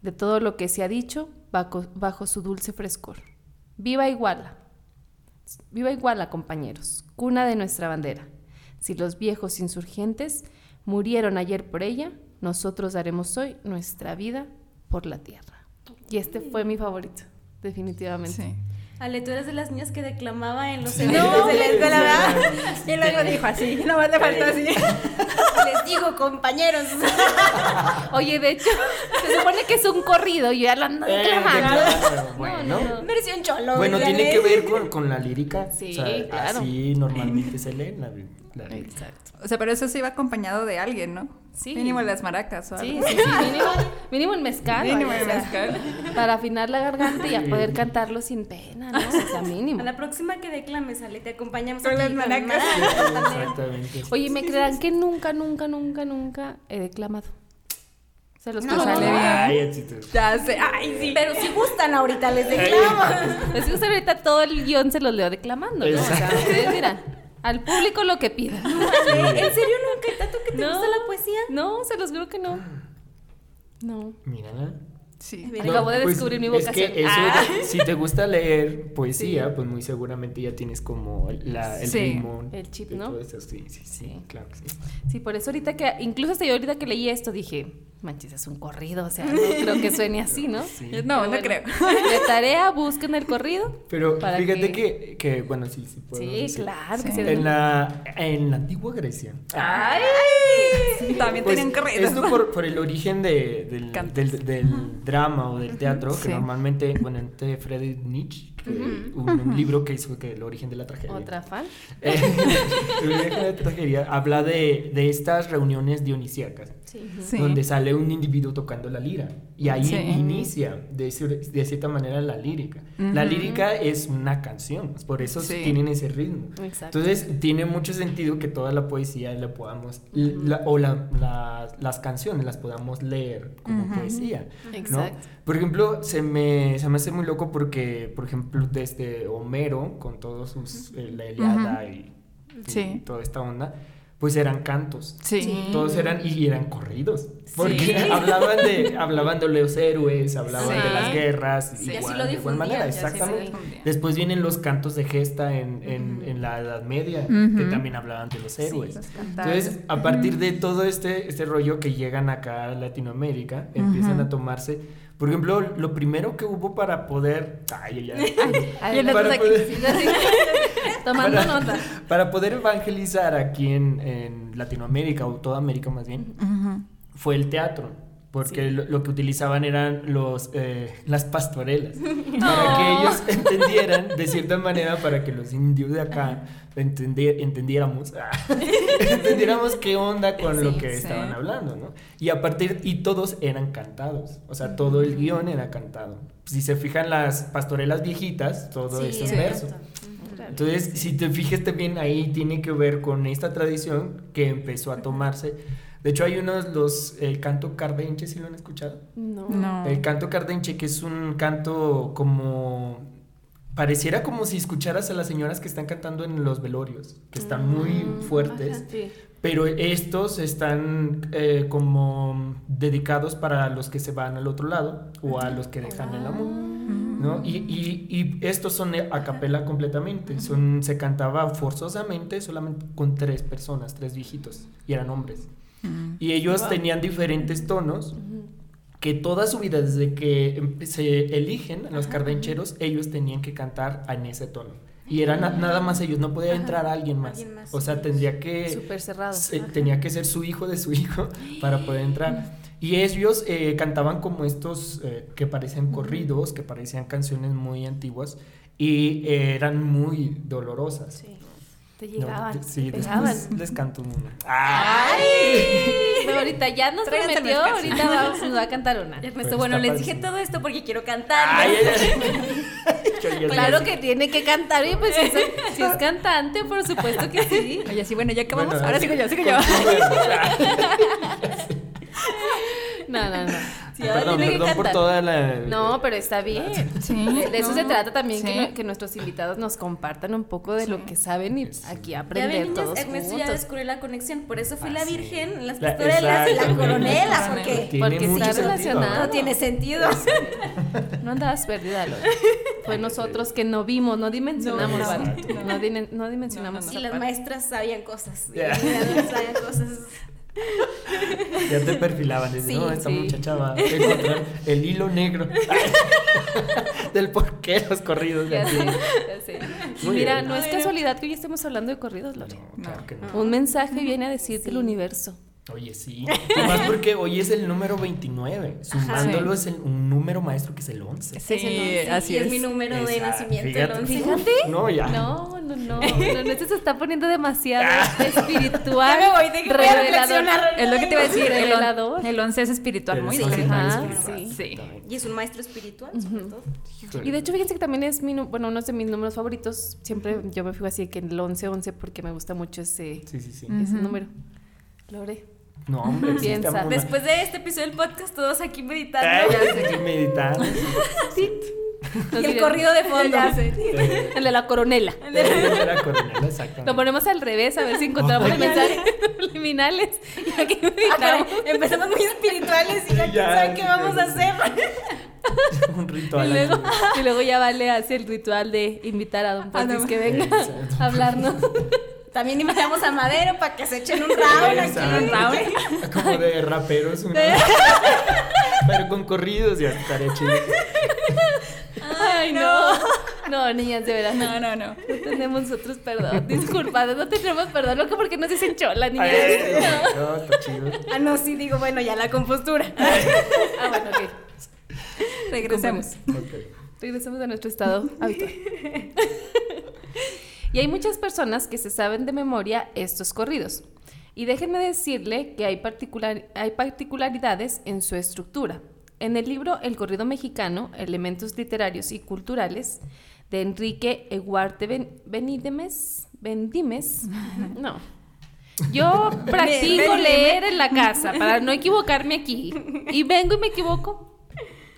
B: de todo lo que se ha dicho bajo, su dulce frescor. Viva Iguala, Viva Iguala, compañeros, cuna de nuestra bandera. Si los viejos insurgentes murieron ayer por ella, nosotros daremos hoy nuestra vida por la tierra. Y este fue mi favorito, definitivamente.
C: Sí.
A: Ale, tú eres de las niñas que declamaba en los
C: No,
A: eventos de la escuela, ¿verdad?
C: Y luego dijo así, nomás le faltó así.
A: Les digo, compañeros.
B: Oye, de hecho, se supone que es un corrido y ya lo ando
D: Eh,
B: declamando.
D: Bueno.
B: No, no, no.
A: Versión cholo.
D: Bueno, tiene que ver con, con la lírica.
B: Sí,
D: o sea,
B: claro.
D: Así normalmente se leen la- La
B: Exacto.
C: O sea, pero eso sí va acompañado de alguien, ¿no?
B: Sí.
C: Mínimo las maracas o algo.
B: Sí, sí, sí, mínimo, mínimo el mezcal.
C: Mínimo el mezcal.
B: Para afinar la garganta y a poder cantarlo sin pena, ¿no? O sea, mínimo.
A: A la próxima que declames, Ale, te acompañamos
C: Con las maracas.
D: Exactamente.
B: Oye, ¿me creerán que nunca, nunca, nunca, nunca he declamado? Se los
A: No,
C: sale bien.
D: Ay.
C: Ya sé. Ay, sí.
A: Pero si gustan ahorita, les declamo.
B: Es que usted ahorita todo el guion se los leo declamando, ¿no? O sea, ustedes dirán, al público lo que pida.
A: Ale, ¿En serio nunca, Tato, que te
B: No.
A: gusta la poesía?
B: No, se los juro que no. No.
D: Mira.
C: Sí.
A: No,
B: Acabo de
D: pues,
B: descubrir mi
D: Es
B: vocación.
D: que eso,
B: Ah.
D: si te gusta leer poesía, pues muy seguramente ya tienes como la, el
C: Sí,
D: ritmo.
B: el chip,
D: y
B: ¿no?
D: todo eso, Sí, sí, sí,
B: Sí.
D: claro que sí.
B: Sí, por eso ahorita que, incluso hasta yo ahorita que leí esto dije, manches, es un corrido, o sea, no creo que suene así, ¿no?
D: Sí.
C: No, no creo.
B: De tarea, busquen el corrido.
D: Pero
B: Para
D: fíjate
B: que-
D: que... que, bueno, sí, sí puedo
B: Sí,
D: decir.
B: claro que
C: Sí.
D: En la, en la antigua Grecia.
B: Ay,
C: También
D: Pues,
C: tenían corridos.
D: Esto por, por el origen de- del, del, del drama o del teatro, que
C: Sí.
D: normalmente, bueno, entre Friedrich Nietzsche, que un, un libro que hizo que el origen de la tragedia.
B: otra fan.
D: Eh, el origen de la tragedia habla de, de estas reuniones dionisíacas.
B: Sí.
C: Sí.
D: donde sale un individuo tocando la lira. Y ahí
C: Sí.
D: inicia, de, de cierta manera, la lírica. La
C: Ujú.
D: lírica es una canción, por eso
C: Sí.
D: tienen ese ritmo.
B: Exacto.
D: Entonces, tiene mucho sentido que toda la poesía la podamos, la- o la- la- las canciones las podamos leer como
C: Ujú.
D: poesía. ¿no?
B: Exacto.
D: Por ejemplo, se me, se me hace muy loco porque, por ejemplo, desde Homero, con todos sus, eh, la Eliada y, y
C: Sí.
D: toda esta onda, pues eran cantos.
C: Sí.
D: Todos eran y eran corridos. Porque
B: Sí.
D: hablaban de hablaban de los héroes, hablaban
C: Sí.
D: de las guerras,
C: Sí.
A: Y así
D: igual,
A: lo
D: de igual manera, exactamente. Después vienen los cantos de gesta en, en, en la Edad Media, que también hablaban de los héroes.
C: los.
D: Entonces, a partir de todo este, este rollo que llegan acá a Latinoamérica, empiezan a tomarse. Por ejemplo, lo primero que hubo para poder. Ay, ay, ay.
B: Para, poder- Tomando
D: para-
B: nota.
D: para poder evangelizar aquí en, en Latinoamérica, o toda América más bien, fue el teatro. Porque
B: Sí.
D: lo, lo que utilizaban eran los, eh, las pastorelas. Para que ellos entendieran, de cierta manera, para que los indios de acá entendi- entendiéramos, entendiéramos qué onda con lo
B: Sí,
D: que
C: sí.
D: estaban hablando, ¿no? Y a partir, y todos eran cantados. O sea, todo el guion era cantado. Si se fijan las pastorelas viejitas, todo
A: Sí,
D: eso es verso. Entonces, si te fijas también ahí tiene que ver con esta tradición que empezó a tomarse. De hecho, hay unos, los, el canto cardenche, ¿sí lo han escuchado?
B: No.
C: No.
D: El canto cardenche, que es un canto como... Pareciera como si escucharas a las señoras que están cantando en los velorios, que están muy
B: Mm,
D: fuertes,
B: ajá, sí.
D: pero estos están eh, como dedicados para los que se van al otro lado o a los que dejan el amor. ¿no? Y, y- y estos son a capela completamente. Son, se cantaba forzosamente solamente con tres personas, tres viejitos, y eran hombres.
C: Mm.
D: Y ellos
B: Wow.
D: tenían diferentes tonos que toda su vida, desde que em- se eligen a los cardencheros, ellos tenían que cantar en ese tono. Y era na- nada más ellos, no podía
B: Ajá.
D: entrar alguien más.
A: Alguien más.
D: O sea, tendría que...
B: Súper cerrado.
D: se- tenía que ser su hijo de su hijo para poder entrar. Y ellos eh, cantaban como estos eh, que parecían corridos, que parecían canciones muy antiguas y eh, eran muy dolorosas.
B: Sí. Te llegaban.
D: sí,
B: te
D: después
B: pegaban.
D: les canto una.
B: ¡Ay! Pero ahorita ya nos
C: Tráiganse el
B: prometió, ahorita vamos, nos va a cantar una.
A: Ernesto,
D: Pero
A: bueno, les dije todo esto porque quiero cantar.
D: Ay, ay,
B: Claro que tiene que cantar, y pues si es, si es cantante, por supuesto que sí.
C: Oye, sí, bueno, ya acabamos.
D: Bueno,
C: Ahora sigo yo, sigo yo.
B: No, no, no. Sí, ahora
D: Perdón,
B: tiene que
D: perdón por toda la.
B: No, pero está bien.
C: Sí,
B: De, eso
C: no,
B: se trata también, que,
C: sí.
B: no- que nuestros invitados nos compartan un poco de lo que saben y aquí
A: Ya
B: aprender
A: ven, niñas,
B: todos
A: Ernesto ya
B: juntos.
A: descubrió la conexión. Por eso fui
D: Ah,
A: la
D: sí.
A: virgen, las
D: La-
A: pastorelas y la coronela,
C: La
A: porque
D: Tiene
B: Porque está
D: sentido.
B: relacionado.
A: no tiene sentido.
B: No andabas perdida, Lore. Fue nosotros que no vimos, no dimensionamos,
C: No.
B: No, no dimensionamos.
C: No, no,
A: Y las
B: parte.
A: maestras sabían cosas.
D: Ya.
A: Ellas sabían cosas.
D: Ya te perfilaban. Dices,
A: Sí,
D: no, esta
B: sí.
D: muchacha va a encontrar el hilo negro del por qué los corridos de
B: Ya
D: aquí.
B: sé, ya mira,
D: bien.
B: no es casualidad que hoy estemos hablando de corridos, Lore.
D: No, claro que no.
B: Un mensaje viene a decirte el universo.
D: Oye, sí. Más porque hoy es el número 29. Sumándolo es el- un número maestro que es el 11.
C: Sí,
A: Es el once,
C: así
A: y es.
C: es.
A: mi número de
D: Exacto,
A: nacimiento,
D: fíjate.
A: el once.
B: Fíjate.
D: No, ya.
B: No, no, no. No, no, esto se está poniendo demasiado espiritual.
A: Ya me voy, de que voy a
B: revelador.
C: Es lo que te iba a decir.
B: Revelador.
C: el 11 es espiritual, muy diferente.
B: Ajá, sí.
C: Sí.
A: Y es un maestro espiritual, sobre todo.
B: Y de hecho, fíjense que también es mi, bueno, uno de mis números favoritos. Siempre yo me fijo así de que el 11-11 porque me gusta mucho ese,
D: Sí, sí, sí.
B: ese
C: Ujú.
B: número. Lore.
D: No, hombre,
B: Piensa.
D: estamos-
A: Después de este episodio del podcast, todos aquí meditando.
D: Ay, ya sé, meditando.
A: Y el corrido de fondo.
B: El de la coronela.
D: De la coronela, exactamente.
B: Lo ponemos al revés a ver si encontramos mensajes subliminales. Y aquí
A: Ah,
B: meditamos.
A: empezamos muy espirituales y ya quién
D: Ya,
A: sabe qué vamos a hacer.
D: Un
B: Y
D: ritual.
B: luego,
D: aquí.
B: y luego ya Vale hace el ritual de invitar a Don Pontis
C: no.
B: que venga a hablarnos.
A: También invitamos a Madero para que se echen un round aquí. Un round.
D: Como de raperos. una- Pero con corridos ya estaría chido.
B: Ay, no. No, niñas, de verdad.
C: No, no, no.
B: No tenemos nosotros perdón. Disculpa, no tenemos perdón. Loco, porque nos dicen chola, niñas.
D: Ay, no, está chido.
A: Ah, no, sí, digo, bueno, ya la compostura.
B: Ah, bueno, ok.
C: Regresemos.
B: Regresemos a nuestro estado habitual. Y hay muchas personas que se saben de memoria estos corridos. Y déjenme decirle que hay, particular- hay particularidades en su estructura. En el libro El corrido mexicano, Elementos literarios y culturales, de Enrique Eguarte Ben- Benítez, Bendimes, no. Yo practico leer en la casa para no equivocarme aquí. Y vengo y me equivoco.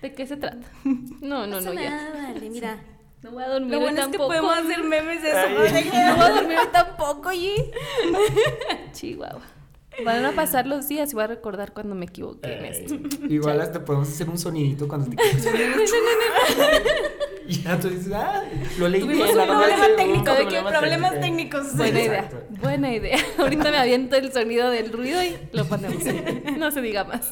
B: ¿De qué se trata? No, no, no.
A: Nada, vale, mira.
B: No voy a dormir
A: Lo bueno es que
B: tampoco.
A: podemos hacer memes de eso.
D: Ay.
A: ¿no? De que-
B: No voy a dormir tampoco, oye. Chihuahua. Van a pasar los días y voy a recordar cuando me equivoqué en esto.
D: Igual hasta podemos hacer un sonidito cuando te equivocas. Y ya tú dices, ah, lo leí
A: Tuvimos
D: bien.
A: un problema técnico, de que problemas
D: técnicos.
B: Buena idea. Buena idea. Ahorita me aviento el sonido del ruido y lo ponemos. No se diga más.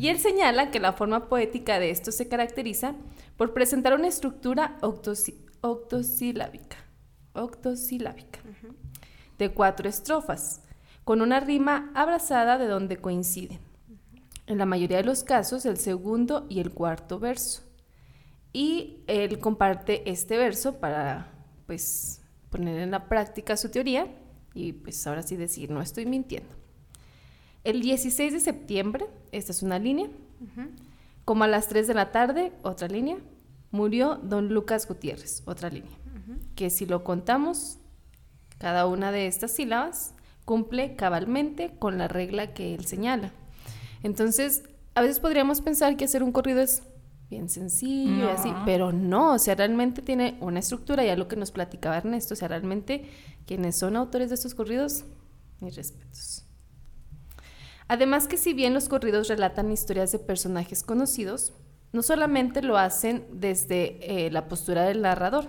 B: Y él señala que la forma poética de esto se caracteriza por presentar una estructura octosi- octosilábica. Octosilábica. De cuatro estrofas, con una rima abrazada de donde coinciden. En la mayoría de los casos, el segundo y el cuarto verso. Y él comparte este verso para, pues, poner en la práctica su teoría y, pues, ahora sí decir, no estoy mintiendo. El 16 de septiembre, esta es una línea, como a las 3 de la tarde, otra línea, murió don Lucas Gutiérrez, otra línea, que si lo contamos, cada una de estas sílabas cumple cabalmente con la regla que él señala. Entonces, a veces podríamos pensar que hacer un corrido es bien sencillo y
C: No.
B: así, pero no, o sea, realmente tiene una estructura, ya lo que nos platicaba Ernesto, o sea, realmente quienes son autores de estos corridos, mis respetos. Además que si bien los corridos relatan historias de personajes conocidos, no solamente lo hacen desde eh, la postura del narrador,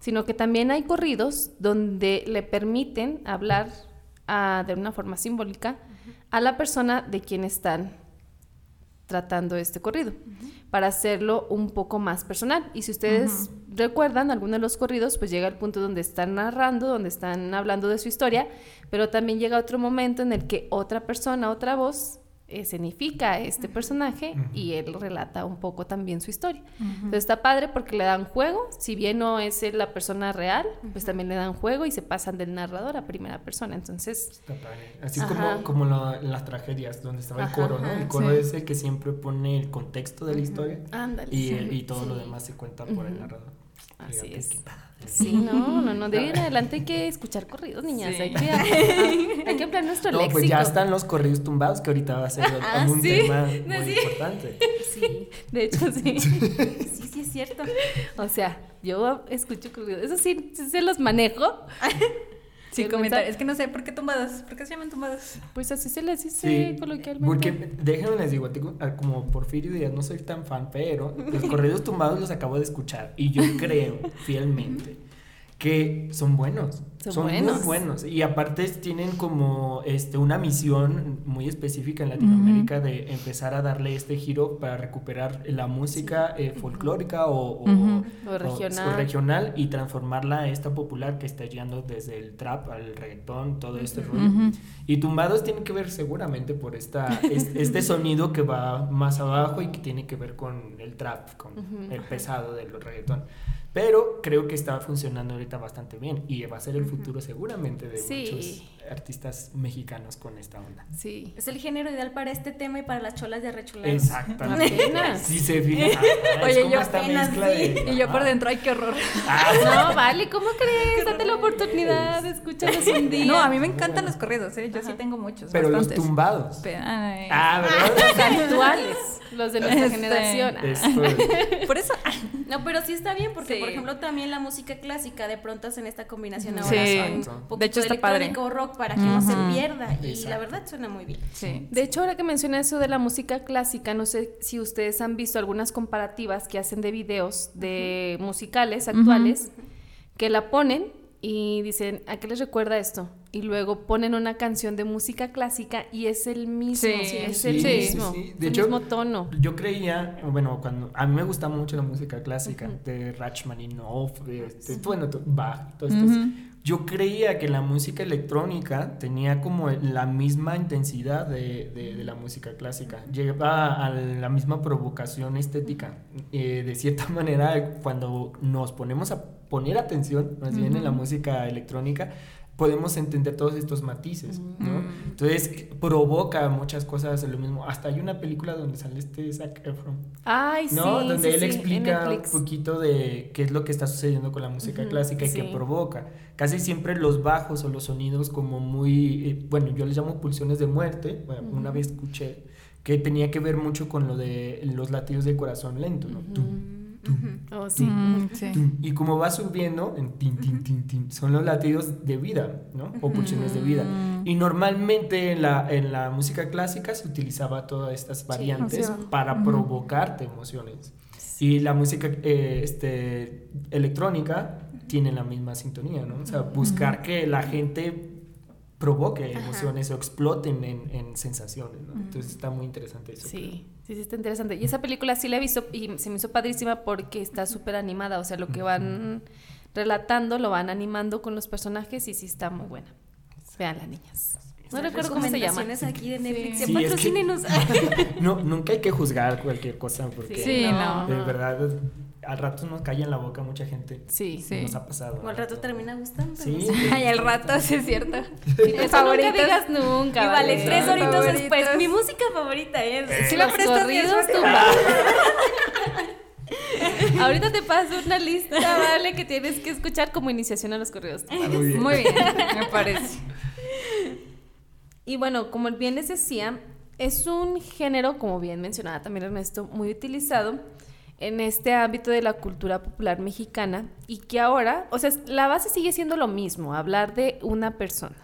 B: sino que también hay corridos donde le permiten hablar ah, de una forma simbólica a la persona de quien están tratando este corrido, para hacerlo un poco más personal. Y si ustedes recuerdan, algunos de los corridos, pues llega el punto donde están narrando, donde están hablando de su historia, pero también llega otro momento en el que otra persona, otra voz, escenifica a este personaje y él relata un poco también su historia. Entonces está padre porque le dan juego, si bien no es él la persona real, pues también le dan juego y se pasan del narrador a primera persona. Entonces,
D: Está padre. Así es
B: Ajá.
D: como, como la- las tragedias, donde estaba el
B: Ajá,
D: coro, ¿no? El coro
C: sí.
D: es el que siempre pone el contexto de la historia
B: ándale.
D: y,
B: sí.
D: el- y todo lo
B: Sí.
D: demás se cuenta por el narrador.
B: Así
D: Fíjate
B: es.
D: qué padre.
B: Sí, no, no, no. De ahí en adelante hay que escuchar corridos, niñas.
C: Sí.
B: Hay, que, hay, que ampliar nuestro
D: No,
B: léxico.
D: pues ya están los corridos tumbados, que ahorita va a ser
B: Ah,
D: un
B: sí.
D: tema
B: No,
D: muy
B: sí.
D: importante.
A: Sí,
B: De hecho, sí.
A: sí, sí, es cierto.
B: O sea, yo escucho corridos. Eso sí se los manejo.
C: Sí, comentar. Es que no sé por qué tumbadas. ¿Por qué se llaman tumbadas?
B: Pues así se les dice
D: Sí,
B: coloquialmente.
D: porque déjenme les digo, ah, como Porfirio Díaz no soy tan fan, pero los corridos tumbados los acabo de escuchar y yo creo fielmente que son buenos.
B: Son
D: Son,
B: buenos.
D: muy buenos. Y aparte tienen como este, una misión muy específica en Latinoamérica de empezar a darle este giro para recuperar la música eh, folclórica o, o-
C: Ujú.
B: O regional.
D: o regional y transformarla a esta popular que está llegando desde el trap al reggaetón, todo este rollo. Y Tumbados tiene que ver seguramente por esta, es- este sonido que va más abajo y que tiene que ver con el trap, con el pesado del reggaetón. Pero creo que está funcionando ahorita bastante bien y va a ser el futuro seguramente de
B: Sí.
D: muchos artistas mexicanos con esta onda.
B: Sí.
A: Es el género ideal para este tema y para las cholas de arrechulados.
D: Exactamente.
B: Apenas.
D: Sí se fijan. Ah,
C: Oye, yo
A: apenas
D: mezcla
A: sí.
D: de-
C: Y yo por dentro, ay, qué horror.
D: Ah,
B: No, vale, ¿cómo crees? Date la oportunidad de escucharlos un día.
C: No, a mí me encantan los corridos, ¿eh? Yo sí tengo muchos.
D: pero los tumbados.
C: Ay.
D: Ah, ¿verdad?
B: Los actuales, los de nuestra
C: Este,
B: generación. Ah.
C: Por eso.
A: No, pero sí está bien, porque
C: Sí.
A: por ejemplo también la música clásica de pronto hacen esta combinación ahora
C: Sí.
A: son un
C: De hecho, está padre.
A: rock para que no se pierda y la verdad suena muy bien.
C: Sí.
B: De hecho, ahora que menciona eso de la música clásica, no sé si ustedes han visto algunas comparativas que hacen de videos de musicales actuales que la ponen y dicen, ¿a qué les recuerda esto? Y luego ponen una canción de música clásica y es el mismo,
C: Sí,
B: es
D: sí,
B: el
D: sí,
B: mismo,
D: De
B: el
D: hecho,
B: mismo tono.
D: Yo creía, bueno, cuando a mí me gusta mucho la música clásica de Rachmaninoff, de este, bueno, Bach, todo esto.
C: Ujú.
D: Yo creía que la música electrónica tenía como la misma intensidad de, de- de la música clásica. Llegaba a la misma provocación estética. Eh, de cierta manera, cuando nos ponemos a poner atención, más bien en la música electrónica, podemos entender todos estos matices, ¿no? Entonces provoca muchas cosas lo mismo. Hasta hay una película donde sale este Zac Efron,
B: Ay, sí,
D: ¿no? donde
B: sí,
D: él
B: sí, en
D: explica un poquito de qué es lo que está sucediendo con la música clásica y qué provoca. Casi siempre los bajos o los sonidos como muy, eh, bueno, yo les llamo pulsiones de muerte. Bueno, Una vez escuché que tenía que ver mucho con lo de los latidos del corazón lento, ¿no? Tum,
B: Oh, sí.
C: Mm, sí.
D: tum. Y como va subiendo, en tin, tin, tin, tin, son los latidos de vida, ¿no? O pulsiones de vida. Y normalmente en la, en la música clásica se utilizaba todas estas variantes
C: emoción.
D: para provocarte emociones. Y la música eh, este, electrónica tiene la misma sintonía, ¿no? O sea, buscar que la gente provoque emociones o exploten en, en sensaciones, ¿no? Entonces está muy interesante eso.
B: Sí, sí, sí, está interesante. Y esa película sí la he visto y se me hizo padrísima porque está súper animada. O sea, lo que van relatando lo van animando con los personajes y sí está muy buena. Veanla, niñas. No recuerdo cómo se llama.
A: Aquí de Netflix.
C: Sí.
D: es que-. No, nunca hay que juzgar cualquier cosa porque
C: Sí, no.
D: de verdad al rato nos calla en la boca mucha gente.
B: Sí.
C: Sí.
D: Nos ha pasado.
A: O al rato termina gustando.
D: Sí.
C: Ay, al rato, sí es cierto.
B: Eso nunca digas nunca.
A: Y vale, tres horitos
C: Favoritos.
A: después. Mi música favorita es.
D: Eh.
C: Sí la
B: Los
C: prestas
B: corridos. Ahorita te paso una lista, vale, que tienes que escuchar como iniciación a los corridos tumbados.
D: Muy bien.
C: Muy bien, me parece.
B: Y bueno, como bien les decía, es un género, como bien mencionaba también Ernesto, muy utilizado en este ámbito de la cultura popular mexicana y que ahora, o sea, la base sigue siendo lo mismo, hablar de una persona,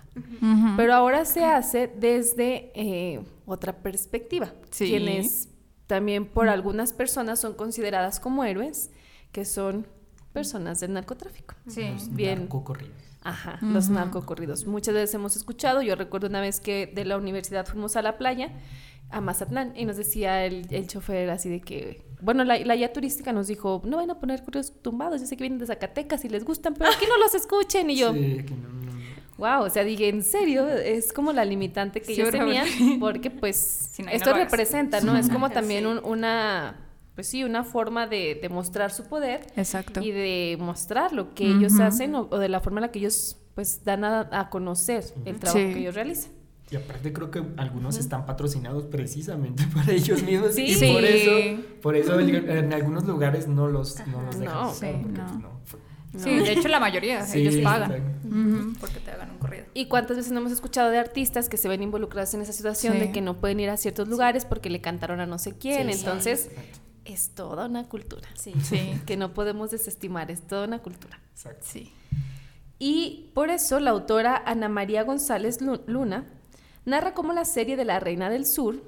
B: pero ahora se hace desde eh, otra perspectiva,
C: Sí.
B: quienes también por algunas personas son consideradas como héroes, que son personas del narcotráfico.
C: Sí.
D: Los
B: Bien.
D: narcocorridos.
B: Ajá, los narcocorridos. Muchas veces hemos escuchado, yo recuerdo una vez que de la universidad fuimos a la playa, a Mazatlán, y nos decía el, el chofer así de que, bueno, la, la guía turística nos dijo, no van a poner corridos tumbados, yo sé que vienen de Zacatecas y les gustan, pero aquí no los escuchen. Y yo,
D: Sí, que no- no-
B: wow, o sea, dije, en serio, es como la limitante que
C: Sí,
B: ellos
C: ¿verdad?
B: tenían, porque pues
C: Si no, ahí no
B: esto representa, ¿no? Es como también un- una, pues sí, una forma de, de mostrar su poder
C: Exacto.
B: y de mostrar lo que ellos hacen o, o de la forma en la que ellos pues dan a, a conocer el trabajo
C: Sí.
B: que ellos realizan.
D: Y aparte creo que algunos están patrocinados precisamente para ellos mismos
B: Sí.
D: y
C: Sí.
D: por eso, por eso en en algunos lugares no los, no los dejan
B: No.
D: usar,
C: Sí,
D: porque,
C: no.
D: no,
C: Sí, de hecho la mayoría,
D: Sí,
C: ellos pagan. Porque te hagan un corrido.
B: ¿Y cuántas veces no hemos escuchado de artistas que se ven involucrados en esa situación
C: Sí.
B: de que no pueden ir a ciertos lugares porque le cantaron a no sé quién?
A: Sí,
B: Entonces, es toda una cultura
A: Sí.
C: Sí,
B: que no podemos desestimar, es toda una cultura.
D: exacto.
C: sí.
B: Y por eso la autora Ana María González Lu- Luna narra cómo la serie de La Reina del Sur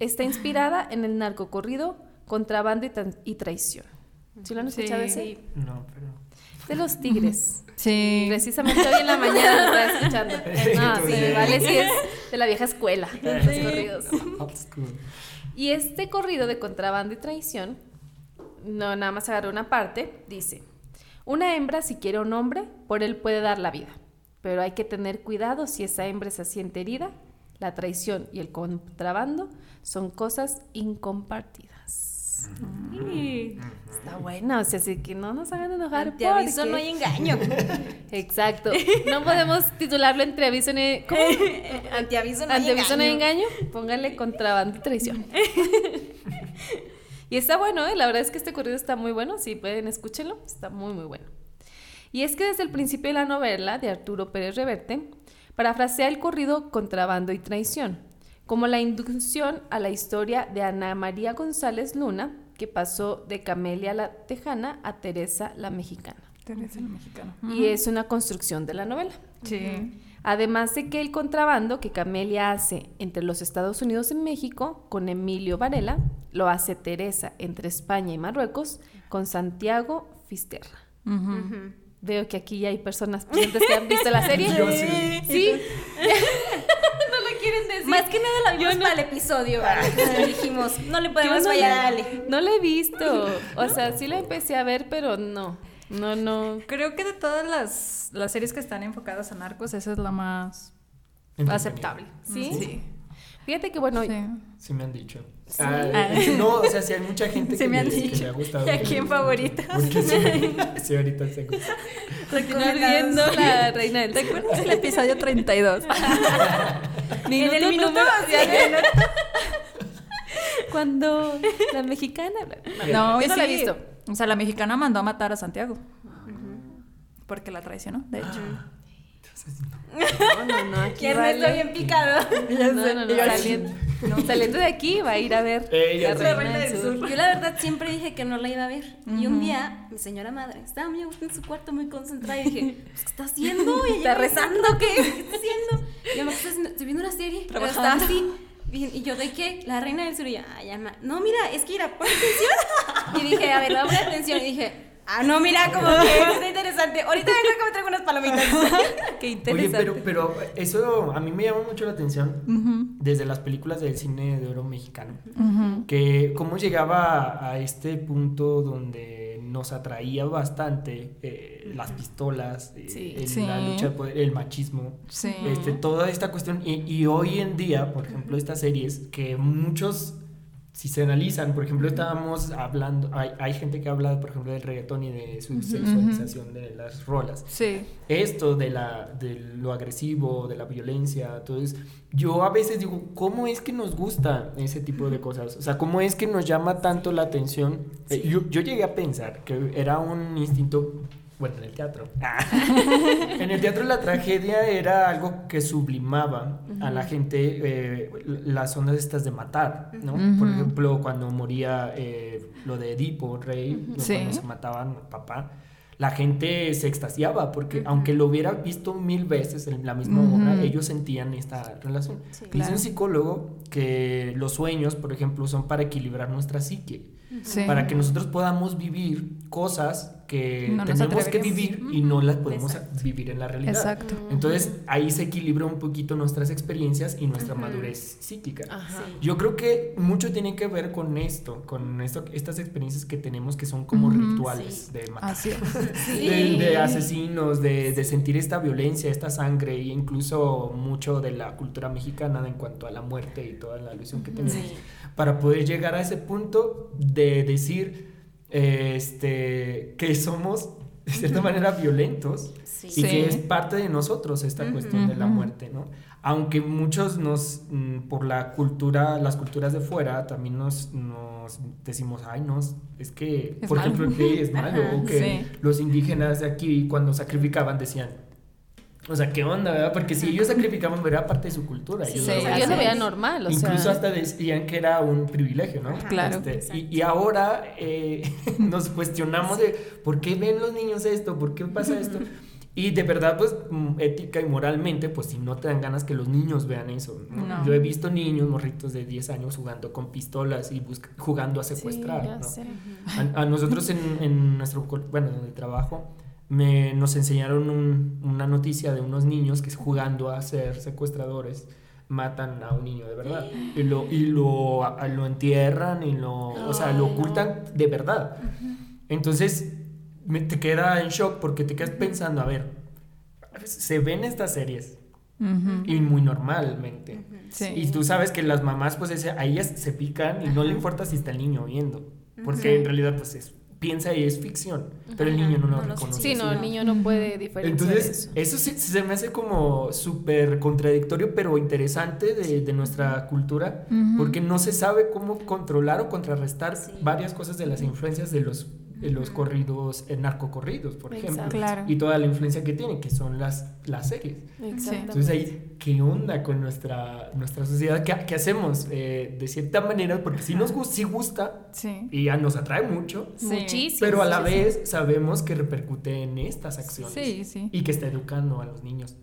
B: está inspirada en el narcocorrido Contrabando y, y Traición. ¿Sí lo han
C: Sí.
B: escuchado ese?
D: No, pero
B: de los tigres.
C: Sí.
B: Precisamente hoy en la mañana lo estaba escuchando. No, sí, vale, sí es de la vieja escuela, de los corridos.
D: Old school.
B: Y este corrido de contrabando y traición, no nada más agarré una parte, dice, una hembra si quiere un hombre, por él puede dar la vida, pero hay que tener cuidado si esa hembra se siente herida, la traición y el contrabando son cosas incompartidas. Sí, Está bueno, o sea, así que no nos hagan enojar.
A: Ante aviso
B: porque-
A: no hay engaño.
B: Exacto. No podemos titularlo entre aviso ni... ¿Cómo?
A: Ante aviso no hay
B: aviso no hay
A: engaño.
B: engaño, póngale contrabando y traición. y está bueno, ¿eh? la verdad es que este corrido está muy bueno, si pueden escúchenlo, está muy muy bueno. Y es que desde el principio de la novela de Arturo Pérez Reverte, parafrasea el corrido Contrabando y Traición, como la inducción a la historia de Ana María González Luna, que pasó de Camelia la Tejana a Teresa la Mexicana.
C: Teresa el mexicano.
B: Y es una construcción de la novela.
C: Sí.
B: Además de que el contrabando que Camelia hace entre los Estados Unidos y México con Emilio Varela, lo hace Teresa entre España y Marruecos con Santiago Fisterra. Veo que aquí ya hay personas presentes que han visto la serie.
D: Yo sí.
B: Sí. no lo quieren decir.
A: Más que nada la vimos para el episodio, ¿vale? Entonces dijimos, no le podemos
B: no
A: fallar
B: la-
A: a Ale.
B: No la he visto. O sea, sí la empecé a ver, pero no. No, no.
C: Creo que de todas las, las series que están enfocadas a narcos, esa es la más aceptable.
B: ¿Sí?
C: Sí.
B: Fíjate que bueno,
C: Sí.
D: Sí me han dicho.
B: Sí.
D: Ah, no, o sea, si hay mucha gente
C: Sí
D: que,
C: me han
D: le, que
C: dicho.
D: le ha gustado.
C: ¿Y a quién favoritas?
D: Porque sí, sí, ahorita tengo.
B: continuar viendo la reina del
C: ¿Te acuerdas del episodio 32?
B: Minuto
A: en el minuto,
B: número-
A: sí.
B: Cuando la mexicana.
C: No,
B: yo no la he
C: sí.
B: visto.
C: O sea, la mexicana mandó a matar a Santiago. Porque la traicionó, de hecho.
B: No, no, no. Aquí
A: ¿Quién no
B: vale.
A: está bien picado?
B: No, no, no.
C: Y yo así,
B: Saliendo, saliendo de aquí va a ir a ver
D: Eh, ya
B: la reina del sur.
A: Yo la verdad siempre dije que no la iba a ver. Y un día, mi señora madre estaba muy en su cuarto, muy concentrada, y dije, pues, ¿qué está haciendo? Y
B: ¿Está rezando
A: qué? ¿Qué está haciendo? Y yo me estoy, viendo una serie, pero estaba
C: Trabajando.
A: así. Bien, Y yo, ¿de qué? La reina del sur. Y yo, ay, ama. No, mira, es que mira, pon atención. Y dije, a ver, dame atención. Y dije, ah, no, mira, como que interesante. Ahorita vengo que me traigo unas palomitas.
B: Qué
D: Oye,
B: interesante.
D: pero, pero eso a mí me llama mucho la atención desde las películas del cine de oro mexicano. Que cómo llegaba a este punto donde nos atraía bastante eh, las pistolas, eh,
B: Sí.
D: el-
C: Sí.
D: la lucha de poder, el machismo.
C: Sí.
D: Este, toda esta cuestión, y, y hoy en día, por ejemplo, estas series que muchos, si se analizan, por ejemplo, estábamos hablando, hay, hay gente que habla, por ejemplo, del reggaetón y de su sexualización de las rolas.
C: Sí.
D: Esto de, la, de lo agresivo, de la violencia, eso, yo a veces digo, ¿cómo es que nos gusta ese tipo de cosas? O sea, ¿cómo es que nos llama tanto la atención? Eh, yo, yo llegué a pensar que era un instinto, bueno, en el teatro. en el teatro la tragedia era algo que sublimaba a la gente eh, las ondas estas de matar, ¿no? Por ejemplo, cuando moría eh, lo de Edipo, rey, ¿no?
C: Sí.
D: cuando se mataban papá, la gente se extasiaba porque aunque lo hubiera visto mil veces en la misma obra, ellos sentían esta relación.
A: Sí.
D: Dice
C: Claro.
D: un psicólogo que los sueños, por ejemplo, son para equilibrar nuestra psique para que nosotros podamos vivir cosas que
C: No
D: tenemos que vivir y no las podemos
A: Exacto.
D: vivir en la realidad.
C: Exacto.
D: Entonces ahí se equilibra un poquito nuestras experiencias y nuestra madurez psíquica.
B: Ajá.
A: Sí.
D: Yo creo que mucho tiene que ver con esto, con esto, estas experiencias que tenemos que son como
C: Ujú.
D: rituales
A: Sí.
D: de matar.
C: Así es.
D: De, de asesinos, de, de sentir esta violencia, esta sangre, e incluso mucho de la cultura mexicana en cuanto a la muerte y toda la alusión que tenemos
A: Sí.
D: para poder llegar a ese punto de decir este, que somos de cierta manera violentos
A: Sí.
D: y
C: Sí.
D: que es parte de nosotros esta cuestión de la muerte, ¿no? Aunque muchos nos, mm, por la cultura, las culturas de fuera, también nos, nos decimos, ay, no, es que,
C: Es
D: por
C: malo".
D: ejemplo, que es malo,
A: Ajá,
D: o que
C: sí.
D: los indígenas de aquí cuando sacrificaban decían, o sea, ¿qué onda, verdad? Porque si ellos sacrificaban, era parte de su cultura. ellos
C: Sí,
D: lo
B: sea,
D: hacían.
B: yo lo
C: así
B: veía
C: es.
B: normal, o
D: Incluso
B: sea.
D: hasta decían que era un privilegio, ¿no?
A: Ajá,
C: Claro.
D: Este, y, y ahora eh, nos cuestionamos de por qué ven los niños esto, por qué pasa esto. Y de verdad, pues, mm, ética y moralmente, pues, si no te dan ganas que los niños vean eso. ¿no?
C: No.
D: Yo he visto niños, morritos de 10 años, jugando con pistolas y jugando a
B: Sí,
D: secuestrar,
B: ya
D: ¿no?
B: sé.
D: A, a nosotros en, en nuestro, bueno, en el trabajo, me, nos enseñaron un- una noticia de unos niños que jugando a ser secuestradores matan a un niño de verdad y lo, y lo, a- lo entierran y lo, o sea, lo
B: no.
D: ocultan de verdad. Entonces me- te queda en shock porque te quedas pensando, a ver, se ven estas series y muy normalmente.
C: Sí.
D: Y tú sabes que las mamás, pues ese- a ellas se pican y no le importa si está el niño viendo. Porque en realidad, pues es, piensa y es ficción. Pero el niño no lo
A: No lo
D: reconoce.
B: Sí, no, el niño no puede diferenciar
D: Entonces,
B: eso.
D: eso sí, se me hace como súper contradictorio, pero interesante de, de nuestra cultura, porque no se sabe cómo controlar o contrarrestar
A: Sí.
D: varias cosas de las influencias de los, de los corridos, narcocorridos, por ejemplo.
C: Claro.
D: Y toda la influencia que tienen, que son las, las series. Entonces ahí, ¿qué onda con nuestra, nuestra sociedad? ¿Qué, qué hacemos? Eh, de cierta manera, porque sí nos gus- sí gusta
C: Sí.
D: y ya nos atrae mucho,
C: Sí.
B: Muchísimo.
D: pero a la vez sabemos que repercute en estas acciones
C: Sí, sí.
D: y que está educando a los niños.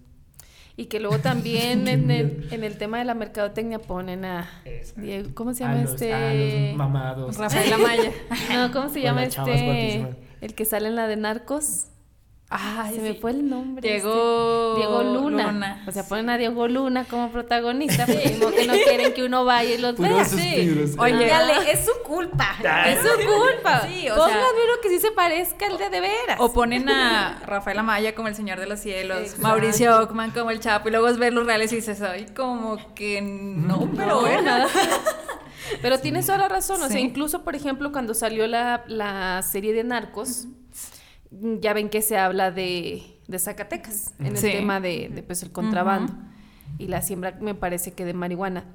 B: Y que luego también en el, en el tema de la mercadotecnia ponen a. Diego, ¿cómo se
D: A
B: llama
D: los-
B: este?
D: A los mamados.
C: Rafael Amaya.
B: No, ¿cómo se llama este? El que sale en la de Narcos.
C: Ay,
B: se me
C: sí.
B: fue el nombre.
C: Diego,
B: este. Diego Luna. O sea, ponen a Diego Luna como protagonista, pero como que no quieren que uno vaya y los vea.
D: suspiros.
C: Oye,
A: Dale, es su culpa.
B: Es su culpa.
C: Sí, o sea-
B: uno que sí se parezca al de de veras.
C: O ponen a Rafael Amaya como el Señor de los Cielos,
B: Exacto.
C: Mauricio Ockman como el Chapo, y luego es ver los reales y dices, ay, como que no, pero bueno.
B: Pero tienes toda la razón, o sea,
C: Sí.
B: incluso, por ejemplo, cuando salió la, la serie de Narcos, ya ven que se habla de, de Zacatecas, en el
C: Sí.
B: tema de, de, pues, el contrabando y la siembra, me parece que de marihuana.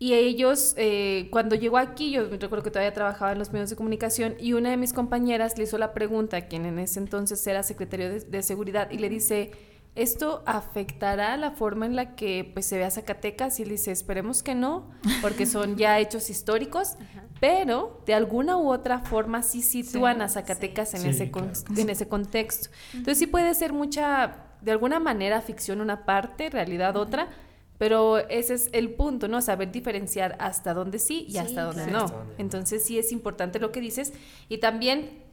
B: Y ellos, eh, cuando llegó aquí, yo recuerdo que todavía trabajaba en los medios de comunicación y una de mis compañeras le hizo la pregunta, a quien en ese entonces era secretario de, de Seguridad, y le dice, ¿esto afectará la forma en la que pues, se ve a Zacatecas? Y él dice, esperemos que no, porque son ya hechos históricos, pero de alguna u otra forma sí sitúan
C: Sí,
B: a Zacatecas en,
D: sí.
B: ese
D: claro.
B: en ese contexto. Entonces sí puede ser mucha, de alguna manera, ficción una parte, realidad otra, pero ese es el punto, ¿no? Saber diferenciar hasta dónde sí y
A: Sí,
B: hasta dónde
A: claro.
B: no.
D: Hasta dónde no.
B: Entonces sí es importante lo que dices y también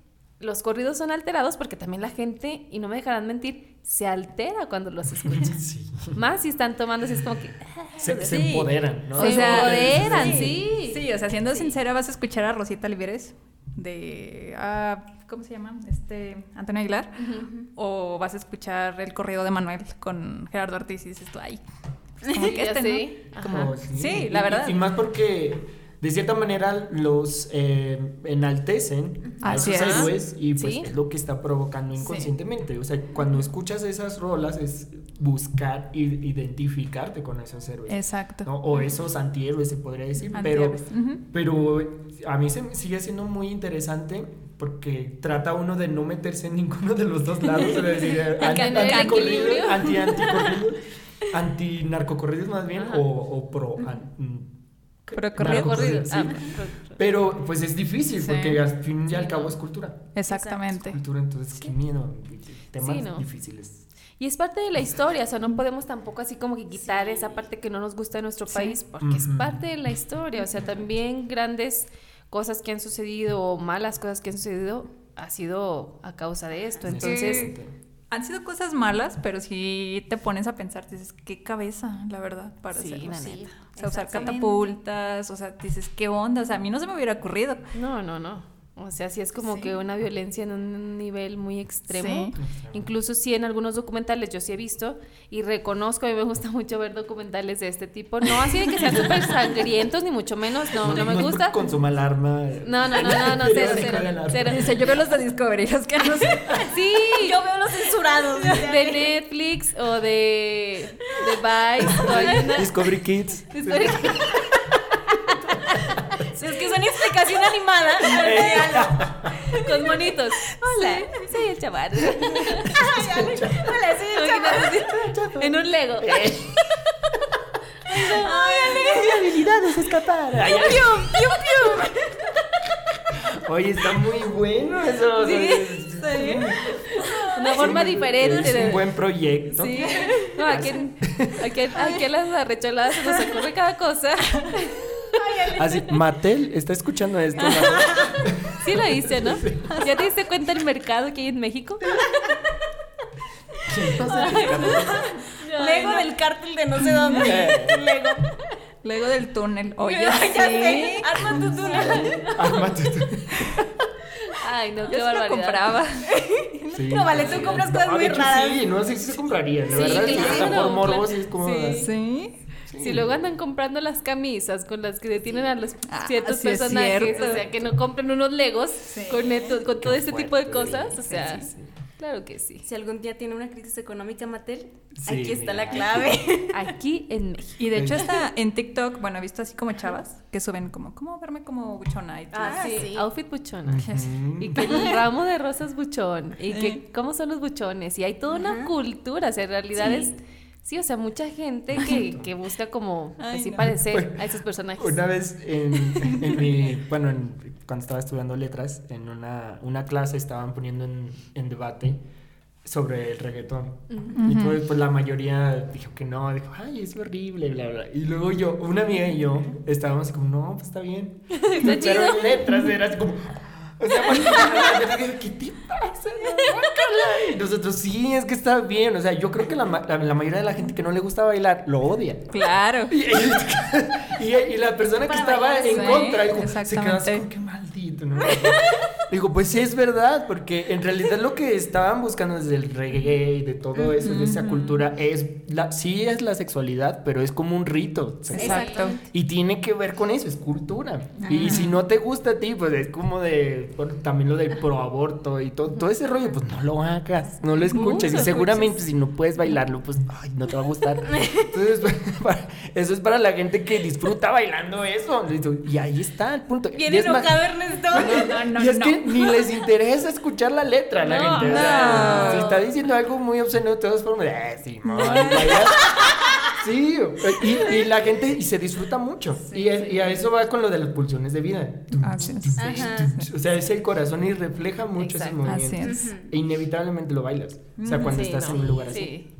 B: los corridos son alterados porque también la gente, y no me dejarán mentir, se altera cuando los escucha.
D: Sí.
B: Más si están tomando así es como que...
D: Se, se
C: Sí.
D: empoderan, ¿no?
B: Se
C: O sea,
B: empoderan,
C: sí.
B: sí.
C: Sí, o sea, siendo
B: Sí.
C: sincera, vas a escuchar a Rosita Oliveres de. ah, ¿Cómo se llama? Este. Antonio Aguilar. O vas a escuchar el corrido de Manuel con Gerardo Ortiz y dices tú, ay. pues como que este,
D: Sí,
C: la verdad.
D: Y, más porque de cierta manera los eh, enaltecen a esos
C: es.
D: héroes y pues
B: Sí.
D: es lo que está provocando
C: Sí.
D: inconscientemente. O sea, cuando escuchas esas rolas es buscar y identificarte con esos héroes.
C: Exacto.
D: ¿no? O esos antihéroes se podría decir, pero, pero a mí se sigue siendo muy interesante porque trata uno de no meterse en ninguno de los dos lados, es decir, anti, anticorrido,
B: equilibrio.
D: anti anticorrido, anti narcocorridos más bien
B: Ajá.
D: o, o pro an- mm, ¿qué?
C: Procorrido.
D: Narcocorrido,
B: Corrido.
D: sí.
B: Ah,
D: Pero pues es difícil
C: Sí.
D: porque al fin y
B: Sí,
D: al cabo es cultura.
C: Exactamente.
D: Cultura, entonces qué miedo, temas
B: Sí, no.
D: difíciles.
B: Y es parte de la historia, o sea, no podemos tampoco así como que quitar esa parte que no nos gusta de nuestro
C: Sí.
B: país, porque es parte de la historia, o sea, también grandes cosas que han sucedido o malas cosas que han sucedido ha sido a causa de esto. Entonces,
D: Exactamente.
C: Han sido cosas malas, pero si te pones a pensar, dices, qué cabeza, la verdad, para
B: Sí,
C: hacerlo.
B: la neta.
C: O sea, usar catapultas, o sea, dices, ¿qué onda? O sea, a mí no se me hubiera ocurrido.
B: no, no, no. O sea, sí es como
C: Sí.
B: que una violencia en un nivel muy extremo.
C: Sí.
B: Incluso sí en algunos documentales yo sí he visto y reconozco, a mí me gusta mucho ver documentales de este tipo. No así de que sean súper sangrientos, ni mucho menos, no, no me
D: es
B: gusta.
D: Consuma alarma.
B: No, no, no, no, no,
D: Pero
B: cero, cero.
C: Dice, yo veo los de Discovery, los que no sé.
B: Sí,
A: Yo veo los censurados.
B: de Netflix o de Vice. hay una-
D: Discovery Kids.
B: Discovery-
A: Es que es una explicación animada.
B: con monitos. Hola, soy el chaval.
A: Hola, sí, chaval.
B: En un Lego.
D: Mi habilidad es escapar. Ay, ay. Oye, está muy bueno eso. o sea, es-
B: Una forma diferente
D: Es un buen proyecto.
B: Sí. No, aquí, en- aquí, aquí en las arrecholadas se nos ocurre cada cosa.
D: Así, Mattel está escuchando esto.
B: Sí lo hice, ¿no? ¿Ya te diste cuenta el mercado que hay en México?
A: Lego del cártel de no sé dónde.
D: Eh.
A: Lego.
C: Luego del túnel. Oye,
A: ya sé. Arma tu túnel.
D: Arma tu-
B: Ay, no,
C: Yo
B: qué
C: sí lo
B: barbaridad.
C: compraba.
D: Sí,
A: No, vale,
D: sí.
A: tú compras cosas
D: No,
A: muy
D: hecho,
A: raras.
D: Sí, no sé si se compraría, la
B: Sí,
D: verdad.
B: claro,
D: hasta por morbo sí es como.
B: Sí.
C: Sí.
B: Si luego andan comprando las camisas con las que detienen a los
C: Ah,
B: ciertos
C: sí es
B: personajes,
C: cierto.
B: o sea, que no compren unos legos con, esto- con todo este tipo de cosas, o
D: sí,
B: sea,
D: sí, sí.
B: Claro que sí.
A: Si algún día tiene una crisis económica, Mattel,
D: Sí,
A: aquí está
D: mira.
A: la clave.
B: Aquí en México.
C: Y de hecho está en TikTok, bueno, he visto así como chavas que suben como, ¿cómo verme como buchona? Y tú,
A: Ah,
B: Sí,
A: sí.
B: outfit buchona. Y que el ramo de rosas buchón. Y que cómo son los buchones. Y hay toda una cultura. O sea, en realidad
A: Sí.
B: es. Sí, o sea, mucha gente que, que busca como
C: Ay,
B: así
C: no.
B: parecer
D: Pues,
B: a esos personajes.
D: Una vez en, en mi, bueno, en- cuando estaba estudiando letras, en una, una clase estaban poniendo en, en debate sobre el reggaetón. Y pues, pues la mayoría dijo que no, dijo, ay, es horrible, bla, bla. Y luego yo, una amiga y yo estábamos como, no, pues está bien. Pero en letras era así como, o sea, ¿qué te pasa? Y nosotros, sí, es que está bien. O sea, yo creo que la, la, la mayoría de la gente que no le gusta bailar lo odia.
C: Claro.
D: Y, y- y la persona que estaba
A: bailar,
D: en
C: sí,
D: contra dijo, se quedó así como, qué maldito, ¿no? Digo, pues sí es verdad, porque en realidad lo que estaban buscando desde el reggae y de todo eso, de esa cultura, es la, sí es la sexualidad, pero es como un rito. sexual.
C: Exacto.
D: Y tiene que ver con eso, es cultura. Y si no te gusta a ti, pues es como de, bueno, también lo del proaborto y todo, todo ese rollo, pues no lo hagas, no lo escuches.
B: No
D: y seguramente si no puedes bailarlo, pues ay, no te va a gustar. Entonces, para- eso es para la gente que disfruta bailando eso. Y ahí está el punto. Más-
A: enojado Ernesto.
D: y es que ni les interesa escuchar la letra a la
B: No,
D: gente. o sea,
C: no.
D: Si está diciendo algo muy obsceno de todas formas, eh, vaya. Sí, y, y la gente y se disfruta mucho. y, es- y a eso va con lo de las pulsiones de vida.
C: Así es.
A: Ajá.
D: O sea, es el corazón y refleja mucho
B: Exacto.
D: ese
C: Así
D: movimiento.
C: es.
D: E inevitablemente lo bailas. O sea, cuando
B: Sí,
D: estás
B: no,
D: en un lugar así.
B: Sí.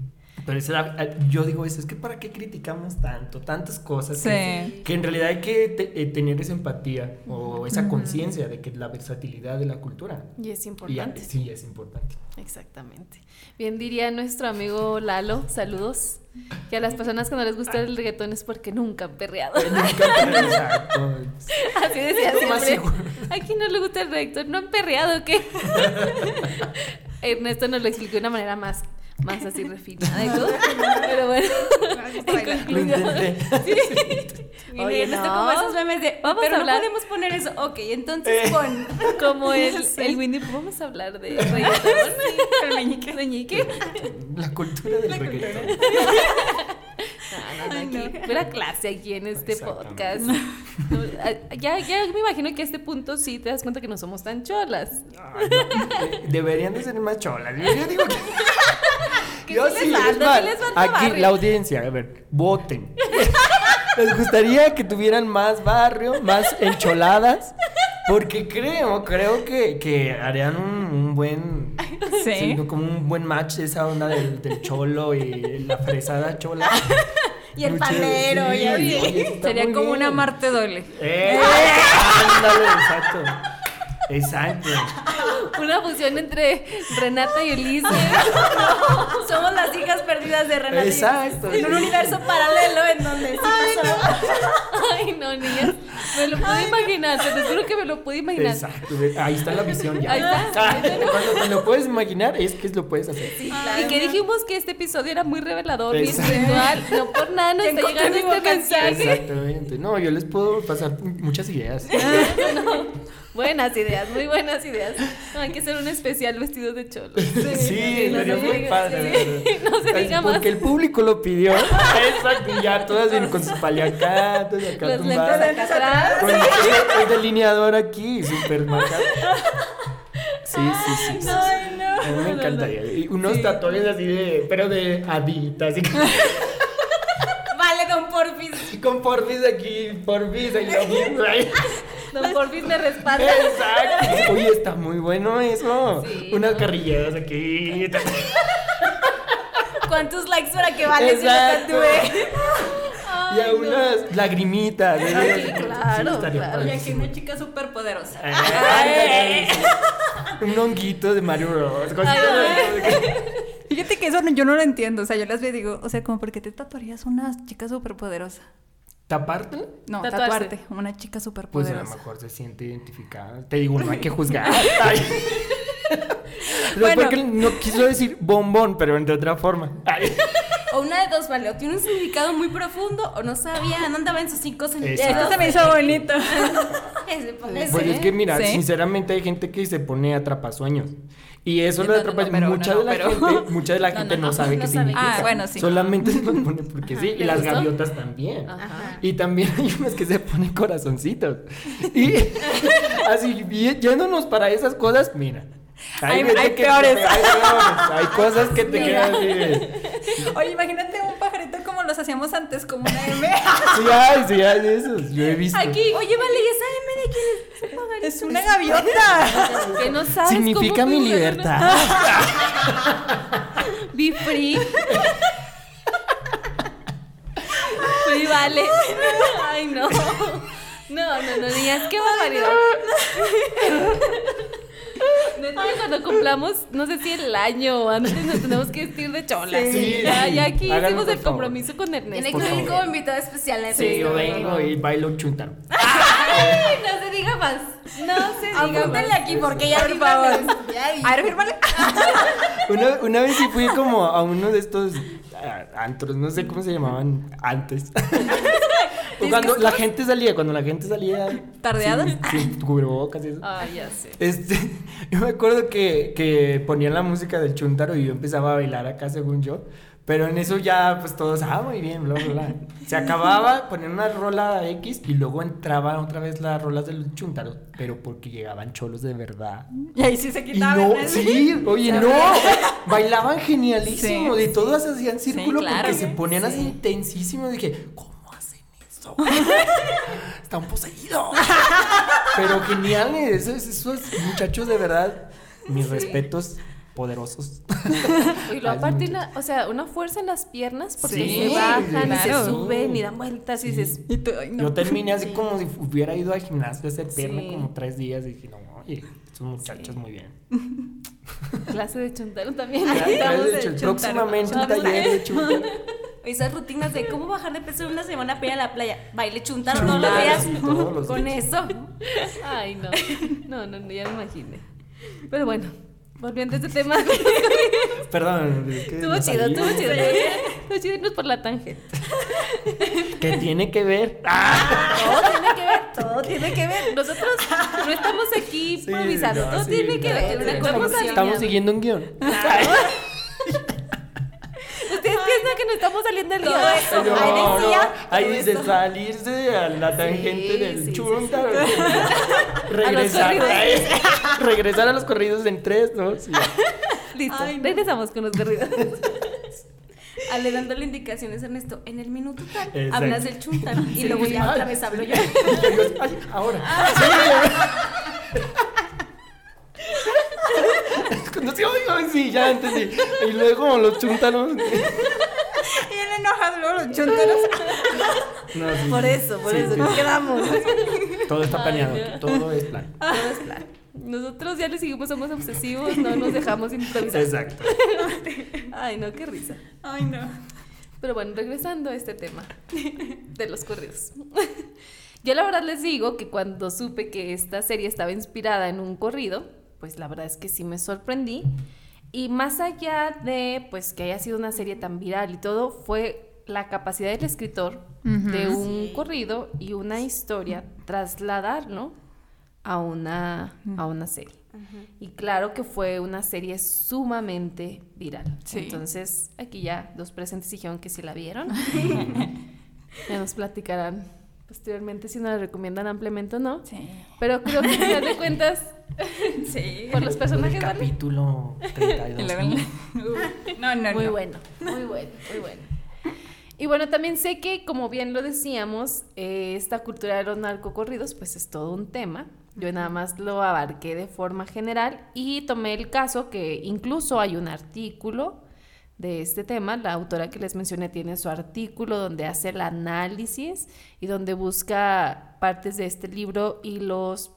D: Pero esa eh, yo digo eso, es que ¿para qué criticamos tanto? Tantas cosas. Que,
C: Sí.
D: que en realidad hay que te- eh, tener esa empatía o esa conciencia de que la versatilidad de la cultura.
B: Y es
D: Y,
B: importante.
D: sí, es importante.
B: Exactamente. Bien diría nuestro amigo Lalo, saludos, que a las personas que no les gusta el reggaetón es porque nunca han perreado.
D: Nunca te- Exacto.
B: Así decía siempre.
D: seguro.
B: ¿A quién no le gusta el reggaetón? ¿No han perreado qué? Ernesto nos lo explicó de una manera más, más así refinada y todo. Pero bueno. en
D: Lo.
A: Y
B: Oye, no.
A: como esos memes de,
B: Vamos
A: pero
B: a
A: no
B: hablar-
A: podemos poner eso. Ok, entonces
D: Eh.
A: pon.
B: Como el,
A: Sí.
B: el Winnie vamos a hablar de reggaetón.
A: El meñique.
B: Meñique.
D: La cultura del reggaetón.
B: No, no, no,
A: Ay,
B: aquí,
A: no.
B: pura clase aquí en este podcast. Ya, ya me imagino que a este punto sí te das cuenta que no somos tan cholas.
D: Ay, no, de- Deberían de ser más cholas. Yo, digo que. Yo
B: sí
D: sí,
B: les sí les
D: Aquí
B: barrio.
D: la audiencia, a ver, voten. Les gustaría que tuvieran más barrio, más encholadas. Porque creo, creo que, que harían un, un buen.
C: Sí.
D: como un buen match esa onda del, del cholo y la fresada chola.
A: Y el pandero,
D: sí,
A: y así.
D: oye,
C: Sería como
D: bien.
C: una Marte doble.
D: ¡Eh! Ándale, exacto. Exacto.
B: Una fusión entre Renata y Elise.
A: Somos las hijas perdidas de Renata. y-
D: Exacto.
A: En un universo paralelo en donde sí pasó.
B: Ay, no, niñas. Me lo pude imaginar, te juro que me lo pude imaginar.
D: Exacto. Ahí está la visión ya.
B: Ahí está.
D: Cuando te lo puedes imaginar, es que lo puedes hacer.
B: Y que dijimos que este episodio era muy revelador
D: Exacto.
B: espiritual. No por nada nos está llegando este mensaje.
D: Exactamente. No, yo les puedo pasar muchas ideas.
B: Buenas ideas, muy buenas ideas. No, hay que hacer un especial vestido de cholo.
D: Sí,
B: no
D: sería
B: se
D: muy padre.
B: sí, no se diga más.
D: Porque el público lo pidió. Exacto. Y ya todas vienen con sus paliacatos acá
B: Los
D: tumbadas.
B: lentes acá atrás.
D: Con el, el delineador aquí, súper marcado. Sí, sí, sí. sí.
A: Ay, no.
D: A mí me encantaría. Y unos tatuajes así de. Pero de adita, así que-
A: Vale, don Porfis.
D: con porfis aquí, porfis ahí.
B: Don Porfis me respalda.
D: Exacto. Oye, está muy bueno eso.
B: Sí,
D: Unas
B: ¿no?
D: carrilleras aquí.
A: ¿Cuántos likes para que Vale
D: Exacto. y a unas lagrimitas. ¿eh?
B: Ay, claro, claro.
C: Y aquí una chica súper poderosa.
D: Ay, Un honguito de Mario Bros.
C: Fíjate que eso no- yo no lo entiendo. O sea, yo las veo y digo, o sea, como, ¿por qué te tatuarías una chica superpoderosa?
D: ¿Taparte?
C: No, tatuarte, una chica
D: Pues a lo mejor se siente identificada. Te digo, no hay que juzgar. Ay.
C: Bueno.
D: porque no quiso decir bombón, pero de otra forma. Ay.
A: O una de dos, vale. O tiene un significado muy profundo o no sabía, no andaba en sus cinco sentidos.
C: Esto se me hizo bonito.
D: Pues es que mira,
C: Sí.
D: sinceramente hay gente que se pone atrapasueños. Y eso
C: No,
D: lo de
C: no,
D: mucha de la gente, mucha de la
C: No,
D: gente
C: no,
D: sabe qué significa.
C: Ah, bueno, sí.
D: Solamente se lo pone porque sí. Y
B: ¿Le
D: las
B: gustó?
D: gaviotas también.
B: Ajá.
D: Y también hay unas que se ponen corazoncitos. Y así, bien- yéndonos para esas cosas, mira.
C: Hay-
D: gente
C: hay
D: que-
C: peores.
D: Hay peores. Hay cosas que te
A: Mira.
D: quedan así
C: Oye, imagínate un pajarito los hacíamos antes, como una M.
D: Sí hay, sí hay de esos. Yo he visto.
A: Aquí. Oye, vale, ¿y esa M de quién es? Ese pajarito.
C: Es una gaviota.
B: Que no sabes
D: Significa
B: cómo
D: mi libertad.
B: Be free. free vale. Ay, no. No, no, no digas qué barbaridad. Neta, cuando cumplamos, no sé si el año o antes nos tenemos que vestir de cholas.
D: Sí,
B: ya,
D: sí.
B: ya aquí hicimos el
D: favor.
B: compromiso con
A: Tiene
B: Ernesto.
A: que venir
D: favor.
A: como invitado especial
D: Sí, yo vengo y bailo chuntaro.
A: Ay, no se diga más. No se diga más.
B: Apúntenle
A: aquí porque ya
C: Por favor. A ver, fírmale.
D: Una, una vez sí fui como a uno de estos antros, no sé cómo se llamaban antes. Cuando la gente salía, cuando la gente salía.
C: ¿Tardeadas?
D: Sí, sí, cubrebocas y eso.
B: Ay, ya sé.
D: Este, yo me acuerdo que, que ponían la música del chuntaro y yo empezaba a bailar acá según yo. Pero en eso ya, pues todos, ah, muy bien, bla, bla, bla. Se acababa, ponían una rola X y luego entraban otra vez las rolas del chuntaro, pero porque llegaban cholos de verdad.
C: Y ahí sí se
D: Y
C: quitaba.
D: no,
C: ¿verdad?
D: sí, oye, no, bailaban genialísimo,
C: Sí,
D: de todas hacían círculo
C: claro.
D: porque se ponían así
C: Sí.
D: intensísimo. Dije, ¿cómo hacen eso? Están poseídos. Pero geniales, esos, esos muchachos de verdad, mis respetos poderosos.
B: Y luego
D: Ay,
B: aparte, una, o sea, una fuerza en las piernas porque
C: Sí,
B: se bajan y se suben y dan vueltas y dices,
C: Y tú, ay, no.
D: Yo terminé así como si hubiera ido al gimnasio a hacer pierna
B: Sí.
D: como tres días y dije, no, oye, estos muchachos muy bien.
B: clase de chuntaro también.
D: De
C: chuntaro.
D: próximamente un taller de chuntaro.
A: Esas rutinas de cómo bajar de peso en una semana para ir a la playa. Baile Chuntaro, todos los días.
D: sí, todos los
A: Con
D: días.
A: eso.
B: Ay, no. No, no, no, ya me imaginé. Pero bueno, volviendo a este tema.
D: Perdón, es que
B: Estuvo
D: nos
B: chido, estuvo chido. Estuvo chido irnos por la tangente.
D: ¿Qué tiene que ver? Ah,
B: Todo tiene que ver, todo tiene que ver. Nosotros no estamos aquí
D: sí,
B: improvisando,
D: no,
B: todo
D: sí,
B: tiene que
D: no,
B: ver. Estamos.
D: Estamos siguiendo un
B: guion. Que no estamos saliendo del
A: Todo
B: guion.
A: eso.
D: No,
A: Ahí
D: no, ahí dice salirse a la tangente
B: Sí,
D: del
B: sí,
D: chuntaro. Regresar,
B: corridos.
D: regresar a los corridos en tres, ¿no? Sí.
B: Listo,
C: Ay, no.
B: regresamos con los corridos.
A: Ale dándole indicaciones a Ernesto. En el minuto tal,
D: Exacto.
A: hablas del chuntaro. Y
D: Sí,
A: luego ya otra vez hablo yo.
D: Ay, ahora. Sí. No sé, oigo, sí, ya entendí. Y luego los chuntaros.
C: Y él enojado luego los chuntaros.
D: No, sí,
B: Por eso, por
D: Sí,
B: eso
D: sí.
B: nos quedamos.
D: Todo está planeado,
B: Ay, no.
D: todo es plan.
B: Todo es plan. Nosotros ya le seguimos, somos obsesivos, no nos dejamos improvisar.
D: Exacto.
B: Ay, no, qué risa.
C: Ay, no.
B: Pero bueno, regresando a este tema de los corridos. Yo la verdad les digo que cuando supe que esta serie estaba inspirada en un corrido, pues la verdad es que sí me sorprendí. Y más allá de pues que haya sido una serie tan viral y todo, fue la capacidad del escritor de un corrido y una historia trasladarlo a una, a una serie. Y claro que fue una serie sumamente viral.
C: Sí.
B: Entonces, aquí ya los presentes dijeron que sí la vieron. ya nos platicarán posteriormente si nos la recomiendan ampliamente o no.
C: Sí.
B: Pero creo que al final de cuentas,
C: Sí.
B: por los personajes, ¿vale?
D: Capítulo
C: Y
D: 32.
C: luego- No, no,
B: Muy
C: no.
B: bueno, muy bueno, muy bueno. Y bueno, también sé que, como bien lo decíamos, eh, esta cultura de los narcocorridos, pues es todo un tema. Yo nada más lo abarqué de forma general y tomé el caso que incluso hay un artículo de este tema. La autora que les mencioné tiene su artículo donde hace el análisis y donde busca partes de este libro y los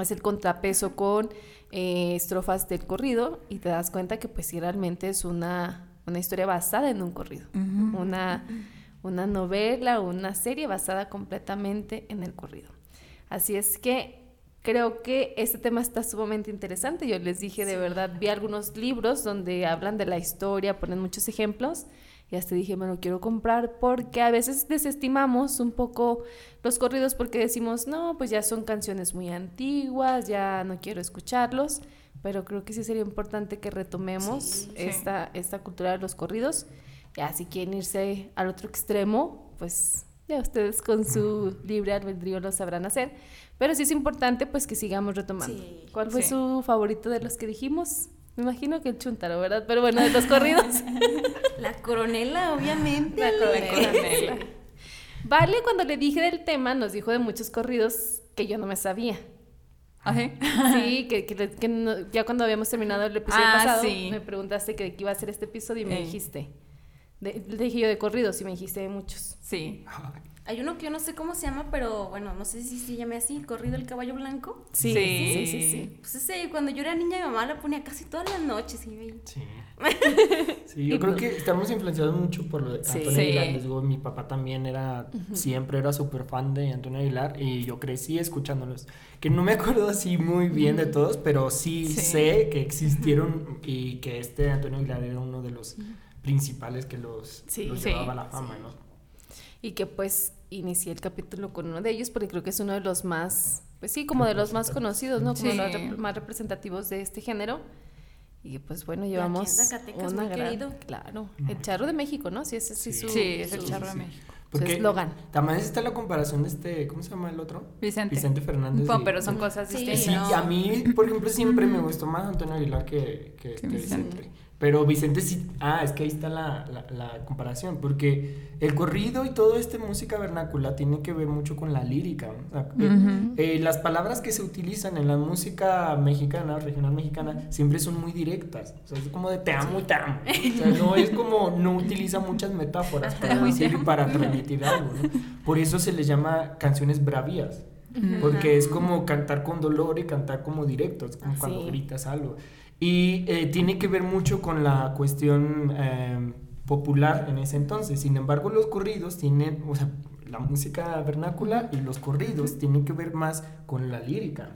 B: hace el contrapeso con eh, estrofas del corrido y te das cuenta que pues sí realmente es una, una historia basada en un corrido, una, una novela, una serie basada completamente en el corrido. Así es que creo que este tema está sumamente interesante. Yo les dije, de verdad, vi algunos libros donde hablan de la historia, ponen muchos ejemplos. Y hasta dije, bueno, quiero comprar porque a veces desestimamos un poco los corridos porque decimos, no, pues ya son canciones muy antiguas, ya no quiero escucharlos. Pero creo que sí sería importante que retomemos esta, esta cultura de los corridos. Ya si quieren irse al otro extremo, pues ya ustedes con su libre albedrío lo sabrán hacer. Pero sí es importante pues que sigamos retomando. ¿Cuál fue su favorito de los que dijimos? Me imagino que el chuntaro, ¿verdad? Pero bueno, de los corridos.
A: La coronela, obviamente.
C: La coronela.
B: Vale, cuando le dije del tema, nos dijo de muchos corridos que yo no me sabía.
C: Ajá.
B: Sí, que, que, que no- ya cuando habíamos terminado el episodio
C: Ah,
B: pasado,
C: sí.
B: me preguntaste que iba a ser este episodio y me
C: Eh.
B: dijiste. De, le dije yo de corridos y me dijiste de muchos.
C: Sí.
A: Hay uno que yo no sé cómo se llama, pero bueno, no sé si se llame así, Corrido el Caballo Blanco.
B: Sí,
C: Sí.
B: sí, sí, sí.
A: Pues ese, cuando yo era niña, mi mamá la ponía casi todas las noches y me...
D: Sí. Sí, yo creo que estamos influenciados mucho por lo de
B: Sí.
D: Antonio
C: Sí.
D: Aguilar. Les digo, mi papá también era, siempre era súper fan de Antonio Aguilar y yo crecí escuchándolos. Que no me acuerdo así muy bien de todos, pero sí,
C: Sí.
D: sé que existieron y que este Antonio Aguilar era uno de los principales que los,
B: Sí.
D: los
C: Sí.
D: llevaba a la fama, ¿no?
B: Y que pues inicié el capítulo con uno de ellos porque creo que es uno de los más, pues sí, como de los más conocidos, ¿no? Como
C: Sí.
B: los rep- más representativos de este género. Y pues bueno, llevamos
A: Zacatecas,
B: una
A: muy
B: gran-
A: querido.
B: Claro, el charro de México, ¿no? Sí, ese sí,
D: Sí.
B: su,
C: Sí, es el charro de
D: sí.
C: México.
B: su eslogan.
D: También está la comparación de este, ¿cómo se llama el otro?
C: Vicente.
D: Vicente Fernández.
C: Bueno,
D: y-
C: pero son cosas
A: Sí,
C: distintas.
D: Sí,
A: no.
D: a mí, por ejemplo, siempre me gustó más Antonio Aguilar que, que, que
C: Vicente.
D: Vicente. Pero Vicente sí, ah, es que ahí está la, la, la comparación, porque el corrido y toda esta música vernácula tiene que ver mucho con la lírica. O sea, eh,
C: Ujú.
D: eh, las palabras que se utilizan en la música mexicana, regional mexicana, siempre son muy directas. O sea, es como de te amo y te amo. O sea, no es como, no utiliza muchas metáforas para decir y para transmitir algo. ¿no? Por eso se les llama canciones bravías. Porque es como cantar con dolor y cantar como directo, es como cuando gritas algo. Y eh, tiene que ver mucho con la cuestión eh, popular en ese entonces. Sin embargo, los corridos tienen, o sea, la música vernácula y los corridos tienen que ver más con la lírica.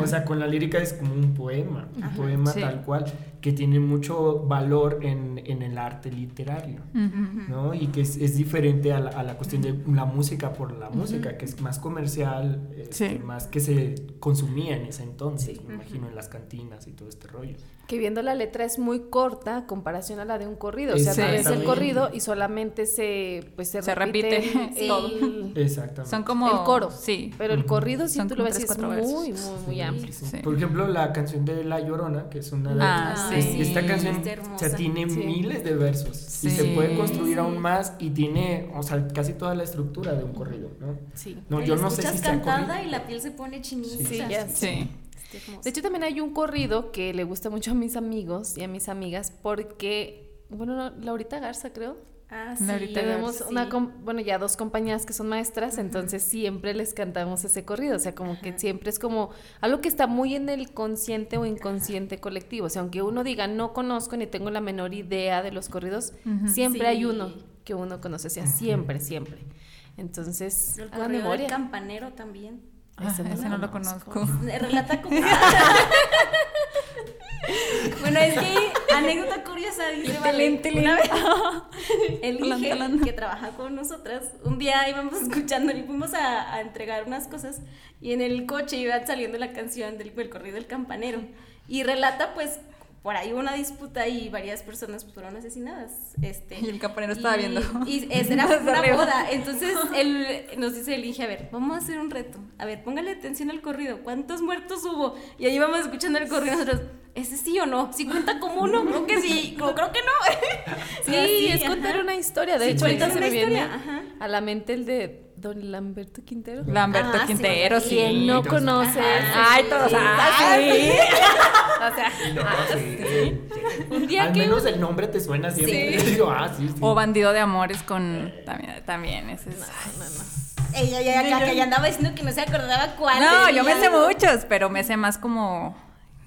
D: O sea, con la lírica es como un poema, un poema
C: Sí.
D: tal cual, que tiene mucho valor en, en el arte literario.
C: Ujú.
D: ¿no? Y que es, es diferente a la, a la cuestión de la música por la música, que es más comercial, este,
C: Sí.
D: más que se consumía en ese entonces, me imagino, en las cantinas y todo este rollo.
B: Que viendo la letra es muy corta comparación a la de un corrido. O sea, ves el
D: Exactamente.
B: corrido y solamente se, pues, se,
C: Se
B: repite,
C: repite
B: el,
C: todo.
D: Exactamente.
C: Son como.
B: el coro.
C: Sí.
B: Pero el corrido, si
C: Son
B: tú lo ves,
C: tres,
B: es
C: cuatro
B: muy, muy, muy
D: Sí,
B: amplio.
D: sí.
C: Sí.
D: Por ejemplo, la canción de La Llorona, que es una de
C: Ah,
D: es-
C: sí.
D: esta canción o sea, tiene
B: Sí.
D: miles de versos y se puede construir aún más y tiene, o sea, casi toda la estructura de un corrido, ¿no?
B: Sí.
D: No, yo no sé si
A: cantada y la piel se pone chinita.
D: Sí,
B: Sí, ya
C: Sí.
A: Está hermoso.
B: De hecho, también hay un corrido que le gusta mucho a mis amigos y a mis amigas porque, bueno, no, Laurita Garza, creo.
A: Ah,
C: Laurita
B: Tenemos
A: sí.
B: una, bueno, ya dos compañeras que son maestras, entonces siempre les cantamos ese corrido, o sea, como que siempre es como algo que está muy en el consciente o inconsciente colectivo, o sea, aunque uno diga no conozco ni tengo la menor idea de los corridos, siempre
A: Sí.
B: hay uno que uno conoce, o sea, siempre, siempre. Entonces,
A: El corrido del campanero también.
C: Ah,
B: Ese no
C: ese
B: lo
C: no lo
B: conozco.
C: conozco.
A: Relata como... bueno, es que anécdota curiosa, dice una vez el Inge, que trabaja con nosotras, un día íbamos escuchando y fuimos a, a entregar unas cosas y en el coche iba saliendo la canción del, del corrido del campanero. Y relata pues por ahí hubo una disputa y varias personas fueron asesinadas. Este,
C: Y el campanero estaba
A: y-
C: viendo.
A: Y esa era una
C: arriba.
A: boda. Entonces él nos dice el Inge, a ver, vamos a hacer un reto. A ver, póngale atención al corrido. ¿Cuántos muertos hubo? Y ahí vamos escuchando el corrido nosotros. ¿Ese sí o no? ¿Sí cuenta como uno? Creo que sí. No, creo que no.
B: Sí, es contar una historia. De
A: Sí,
B: hecho, ahorita se me viene a la mente el de Don Lamberto Quintero.
C: Lamberto
A: Ah, sí,
C: Quintero, sí.
B: ¿Quién no conoce?
A: Ajá.
C: Ay, todos. Ay,
B: O sea,
D: No, sí, sí.
B: un día
D: Al
B: que
D: menos el nombre te suena siempre.
C: Sí.
D: Digo, ah, sí, sí.
C: O Bandido de Amores con. También, también ese es.
A: Ella ya, ya, ya, ya andaba diciendo que no se acordaba cuál.
C: No, yo me sé muchos, pero me sé más como.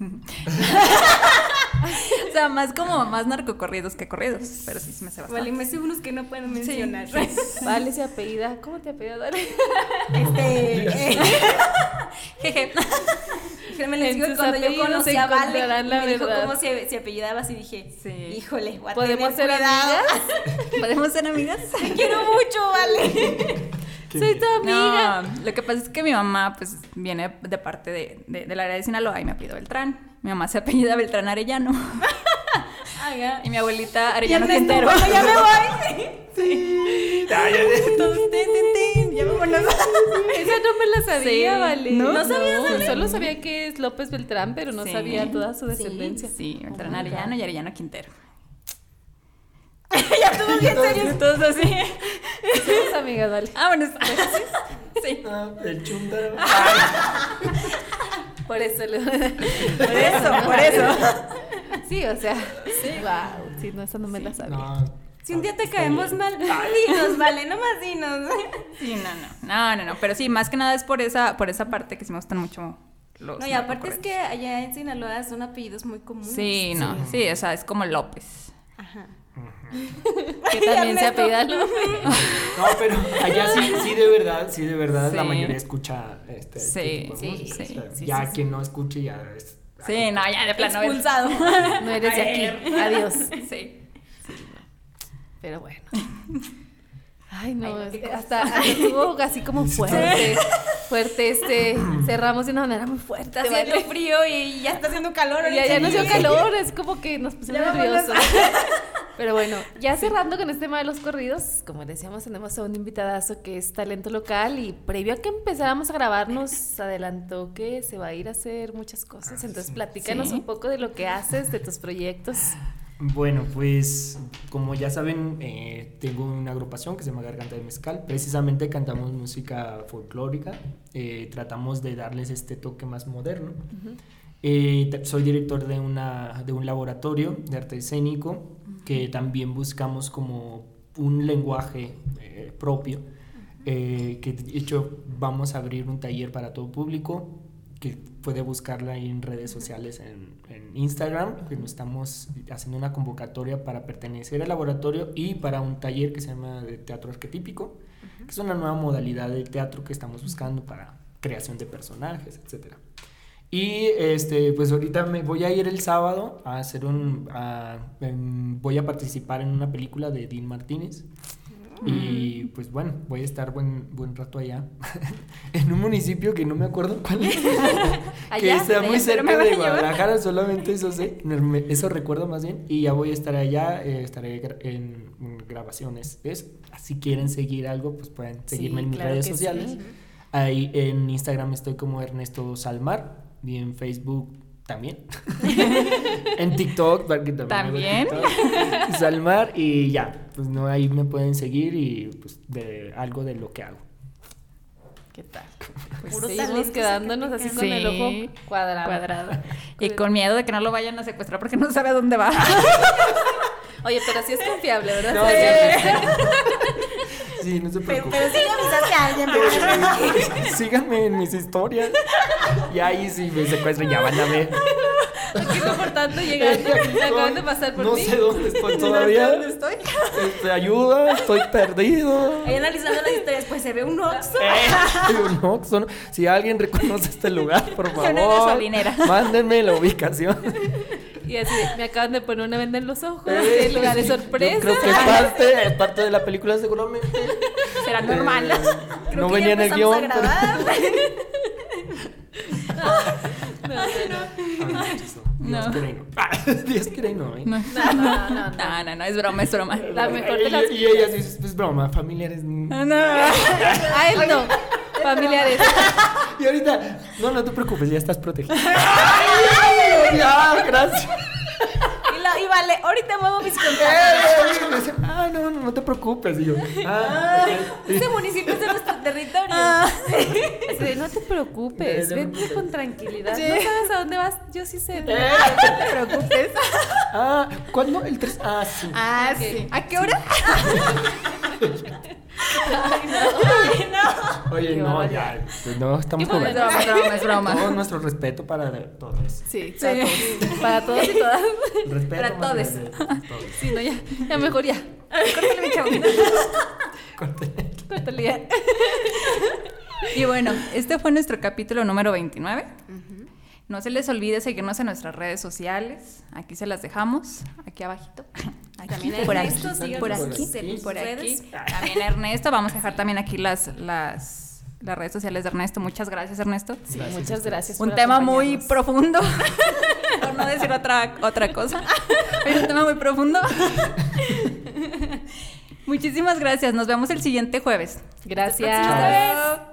C: o sea, más como más narcocorridos que corridos. Pero sí, sí me sé bastante.
A: Vale, me sé unos que no puedo mencionar.
B: Vale, se apellida. ¿Cómo te apellidas? Dale.
A: Este. eh,
C: Jeje.
A: Déjenme les digo, cuando yo conocí a Vale,
B: la
A: me dijo
B: verdad.
A: cómo se, se apellidaba así dije,
C: Sí.
A: híjole, voy a
B: ¿Podemos
A: tener
B: ser
A: cuidado.
C: ¿Podemos ser amigas?
A: Te quiero mucho, Vale.
B: Soy tu amiga.
C: No, lo que pasa es que mi mamá, pues, viene de parte de, de- del área de Sinaloa y me apellido Beltrán. Mi mamá se apellida Beltrán Arellano. Y mi abuelita Arellano Quintero.
A: bueno, ya me voy.
D: Sí.
C: Tin, ya vámonos.
B: Esa no me la sabía,
C: Sí.
B: vale.
C: ¿No?
B: ¿No sabía? Solo sabía que es López Beltrán, pero no
C: Sí.
B: sabía toda su
A: Sí.
B: descendencia.
C: Sí, Beltrán
B: Oh
C: Arellano y Arellano Quintero.
A: ya todo bien serio.
C: Todos así.
B: Somos amigas, vale.
C: Vámonos. Sí.
D: Ah, el chúndaro.
B: Por eso le...
C: Por eso, por eso.
B: Sí, o sea. Wow. Sí, no, esa no me la sabía.
D: No.
A: Si un día te caemos
D: bien.
A: mal, dinos, Vale, nomás dinos.
C: Sí, no, no. No, no, no. Pero sí, más que nada es por esa, por esa parte que sí me gustan mucho los.
A: No, y aparte es que allá en Sinaloa son apellidos muy comunes.
C: Sí, no. Sí, o sea, es como López.
A: Ajá.
B: Que también se apellida López.
D: No, pero allá sí, sí de verdad, sí de verdad la mayoría escucha este,
C: Sí,
D: este tipo de
C: sí,
D: música.
C: sí,
D: O sea,
B: sí,
D: ya
B: sí, sí.
D: quien no escuche ya es.
C: Sí, no, ya de plano.
A: Expulsado.
B: No eres de aquí. Adiós.
C: Sí.
B: Pero bueno. Ay, no,
A: Ay,
B: hasta, hasta estuvo así como fuerte. Fuerte, este. Cerramos de una manera muy fuerte.
A: Está haciendo
B: ¿vale?
A: frío y ya está haciendo calor.
B: Ya, ya nos dio calor, es como que nos pusimos nerviosos. Pero bueno, ya cerrando con este tema de los corridos, como decíamos, tenemos a un invitadazo que es talento local y previo a que empezáramos a grabar nos adelantó que se va a ir a hacer muchas cosas. Entonces, platícanos
C: Sí.
B: un poco de lo que haces, de tus proyectos.
D: Bueno, pues como ya saben, eh, tengo una agrupación que se llama Garganta de Mezcal. Precisamente cantamos música folclórica, eh, tratamos de darles este toque más moderno. Eh, soy director de, una, de un laboratorio de arte escénico que también buscamos como un lenguaje eh, propio, eh, que de hecho vamos a abrir un taller para todo público que puede buscarla ahí en redes sociales, en, en Instagram, que nos estamos haciendo una convocatoria para pertenecer al laboratorio y para un taller que se llama de teatro arquetípico, que es una nueva modalidad de teatro que estamos buscando para creación de personajes, etcétera. Y este, pues ahorita me voy a ir el sábado a hacer un, a- em, voy a participar en una película de Dean Martínez. Y pues bueno, voy a estar buen, buen rato allá, en un municipio que no me acuerdo cuál es, que está
B: allá,
D: muy cerca de. Guadalajara, solamente eso sé, eso recuerdo más bien, y ya voy a estar allá, eh, estaré en, grabaciones. ¿ves? Si quieren seguir algo, pues pueden seguirme en mis
B: claro
D: redes sociales.
B: sí.
D: Ahí en Instagram estoy como Ernesto Salmar y en Facebook también. en TikTok porque también. hago
C: ¿También?
D: TikTok. Salmar y ya, pues no ahí me pueden seguir y pues de algo de lo que hago.
B: ¿Qué tal?
A: Pues
B: Puro seguimos quedándonos así con el ojo cuadrado.
C: Cuadrado. Y con miedo de que no lo vayan a secuestrar porque no sabe a dónde va.
B: Oye, pero sí es confiable, ¿verdad?
D: No,
B: Sí.
D: Sí, no se
A: Pero,
D: preocupen.
A: pero sí le avisaste a alguien. pero-
D: Síganme en mis historias. Y ahí si me secuestran ya van a ver.
B: Aquí reportando, llegando, me acaban de pasar por
D: no
B: mí.
D: sé dónde estoy todavía.
A: ¿Dónde estoy?
D: Este, ayuda, estoy perdido.
A: Ahí analizando las historias, pues se ve un Oxxo.
D: Eh, un Oxxo, ¿no? Si alguien reconoce este lugar, por favor. Mándenme la ubicación.
B: Y así, me acaban de poner una venda en los ojos,
D: Eh,
B: el lugar de sorpresa.
D: Yo creo que es parte, es parte de la película seguramente.
C: Será normal.
D: Eh,
A: Creo
D: no
A: que
D: venía
A: ya
D: en el guion.
A: a grabar.
B: No, no, no.
D: Dios
C: No.
D: y no. Dios quiera y no, ¿eh?
C: No.
B: No, no, no, no.
C: No, no, no, es broma, es broma.
B: La mejor de
D: Y-
B: las-
D: Y ella dice, pues broma, familiares.
C: No, no.
B: A él no. Familiares.
D: Y ahorita, no, no te preocupes, ya estás protegida. Ay, ya, gracias.
A: Y, la- y vale, ahorita muevo mis contactos.
D: Ah, no, no, no te preocupes. Y yo, ah, ok.
A: Este municipio es de nuestro territorio.
B: De, no te preocupes,
D: preocupé.
B: con tranquilidad. No sabes a dónde vas, yo sí sé.
C: No te preocupes.
D: Ah, ¿cuándo? El 3. Ah, sí.
C: Ah, sí. ¿A qué hora?
A: Ay, no.
D: Oye,
B: Qué
D: no,
B: barbaridad.
D: ya. pues no, estamos jugando.
C: Es broma, es broma, es broma.
D: Todo nuestro respeto para todos.
B: Sí, para todos. Para todos y todas.
D: Respeto
C: Para
D: más
C: todes.
D: grande de todos.
B: Sí, no, ya, ya mejor ya.
C: Córtale, mi chavo.
D: Corte.
B: Córtale ya.
C: Y bueno, este fue nuestro capítulo número 29. No se les olvide seguirnos en nuestras redes sociales. Aquí se las dejamos, aquí abajito. Aquí,
A: También
C: por aquí,
A: Ernesto, síganos
C: por aquí, por aquí. También Ernesto, vamos a dejar también aquí las, las, las redes sociales de Ernesto. Muchas gracias, Ernesto.
B: Sí,
D: Gracias
B: muchas gracias.
C: Un tema muy profundo, por no decir otra, otra cosa, pero un tema muy profundo. Muchísimas gracias, nos vemos el siguiente jueves.
B: Gracias.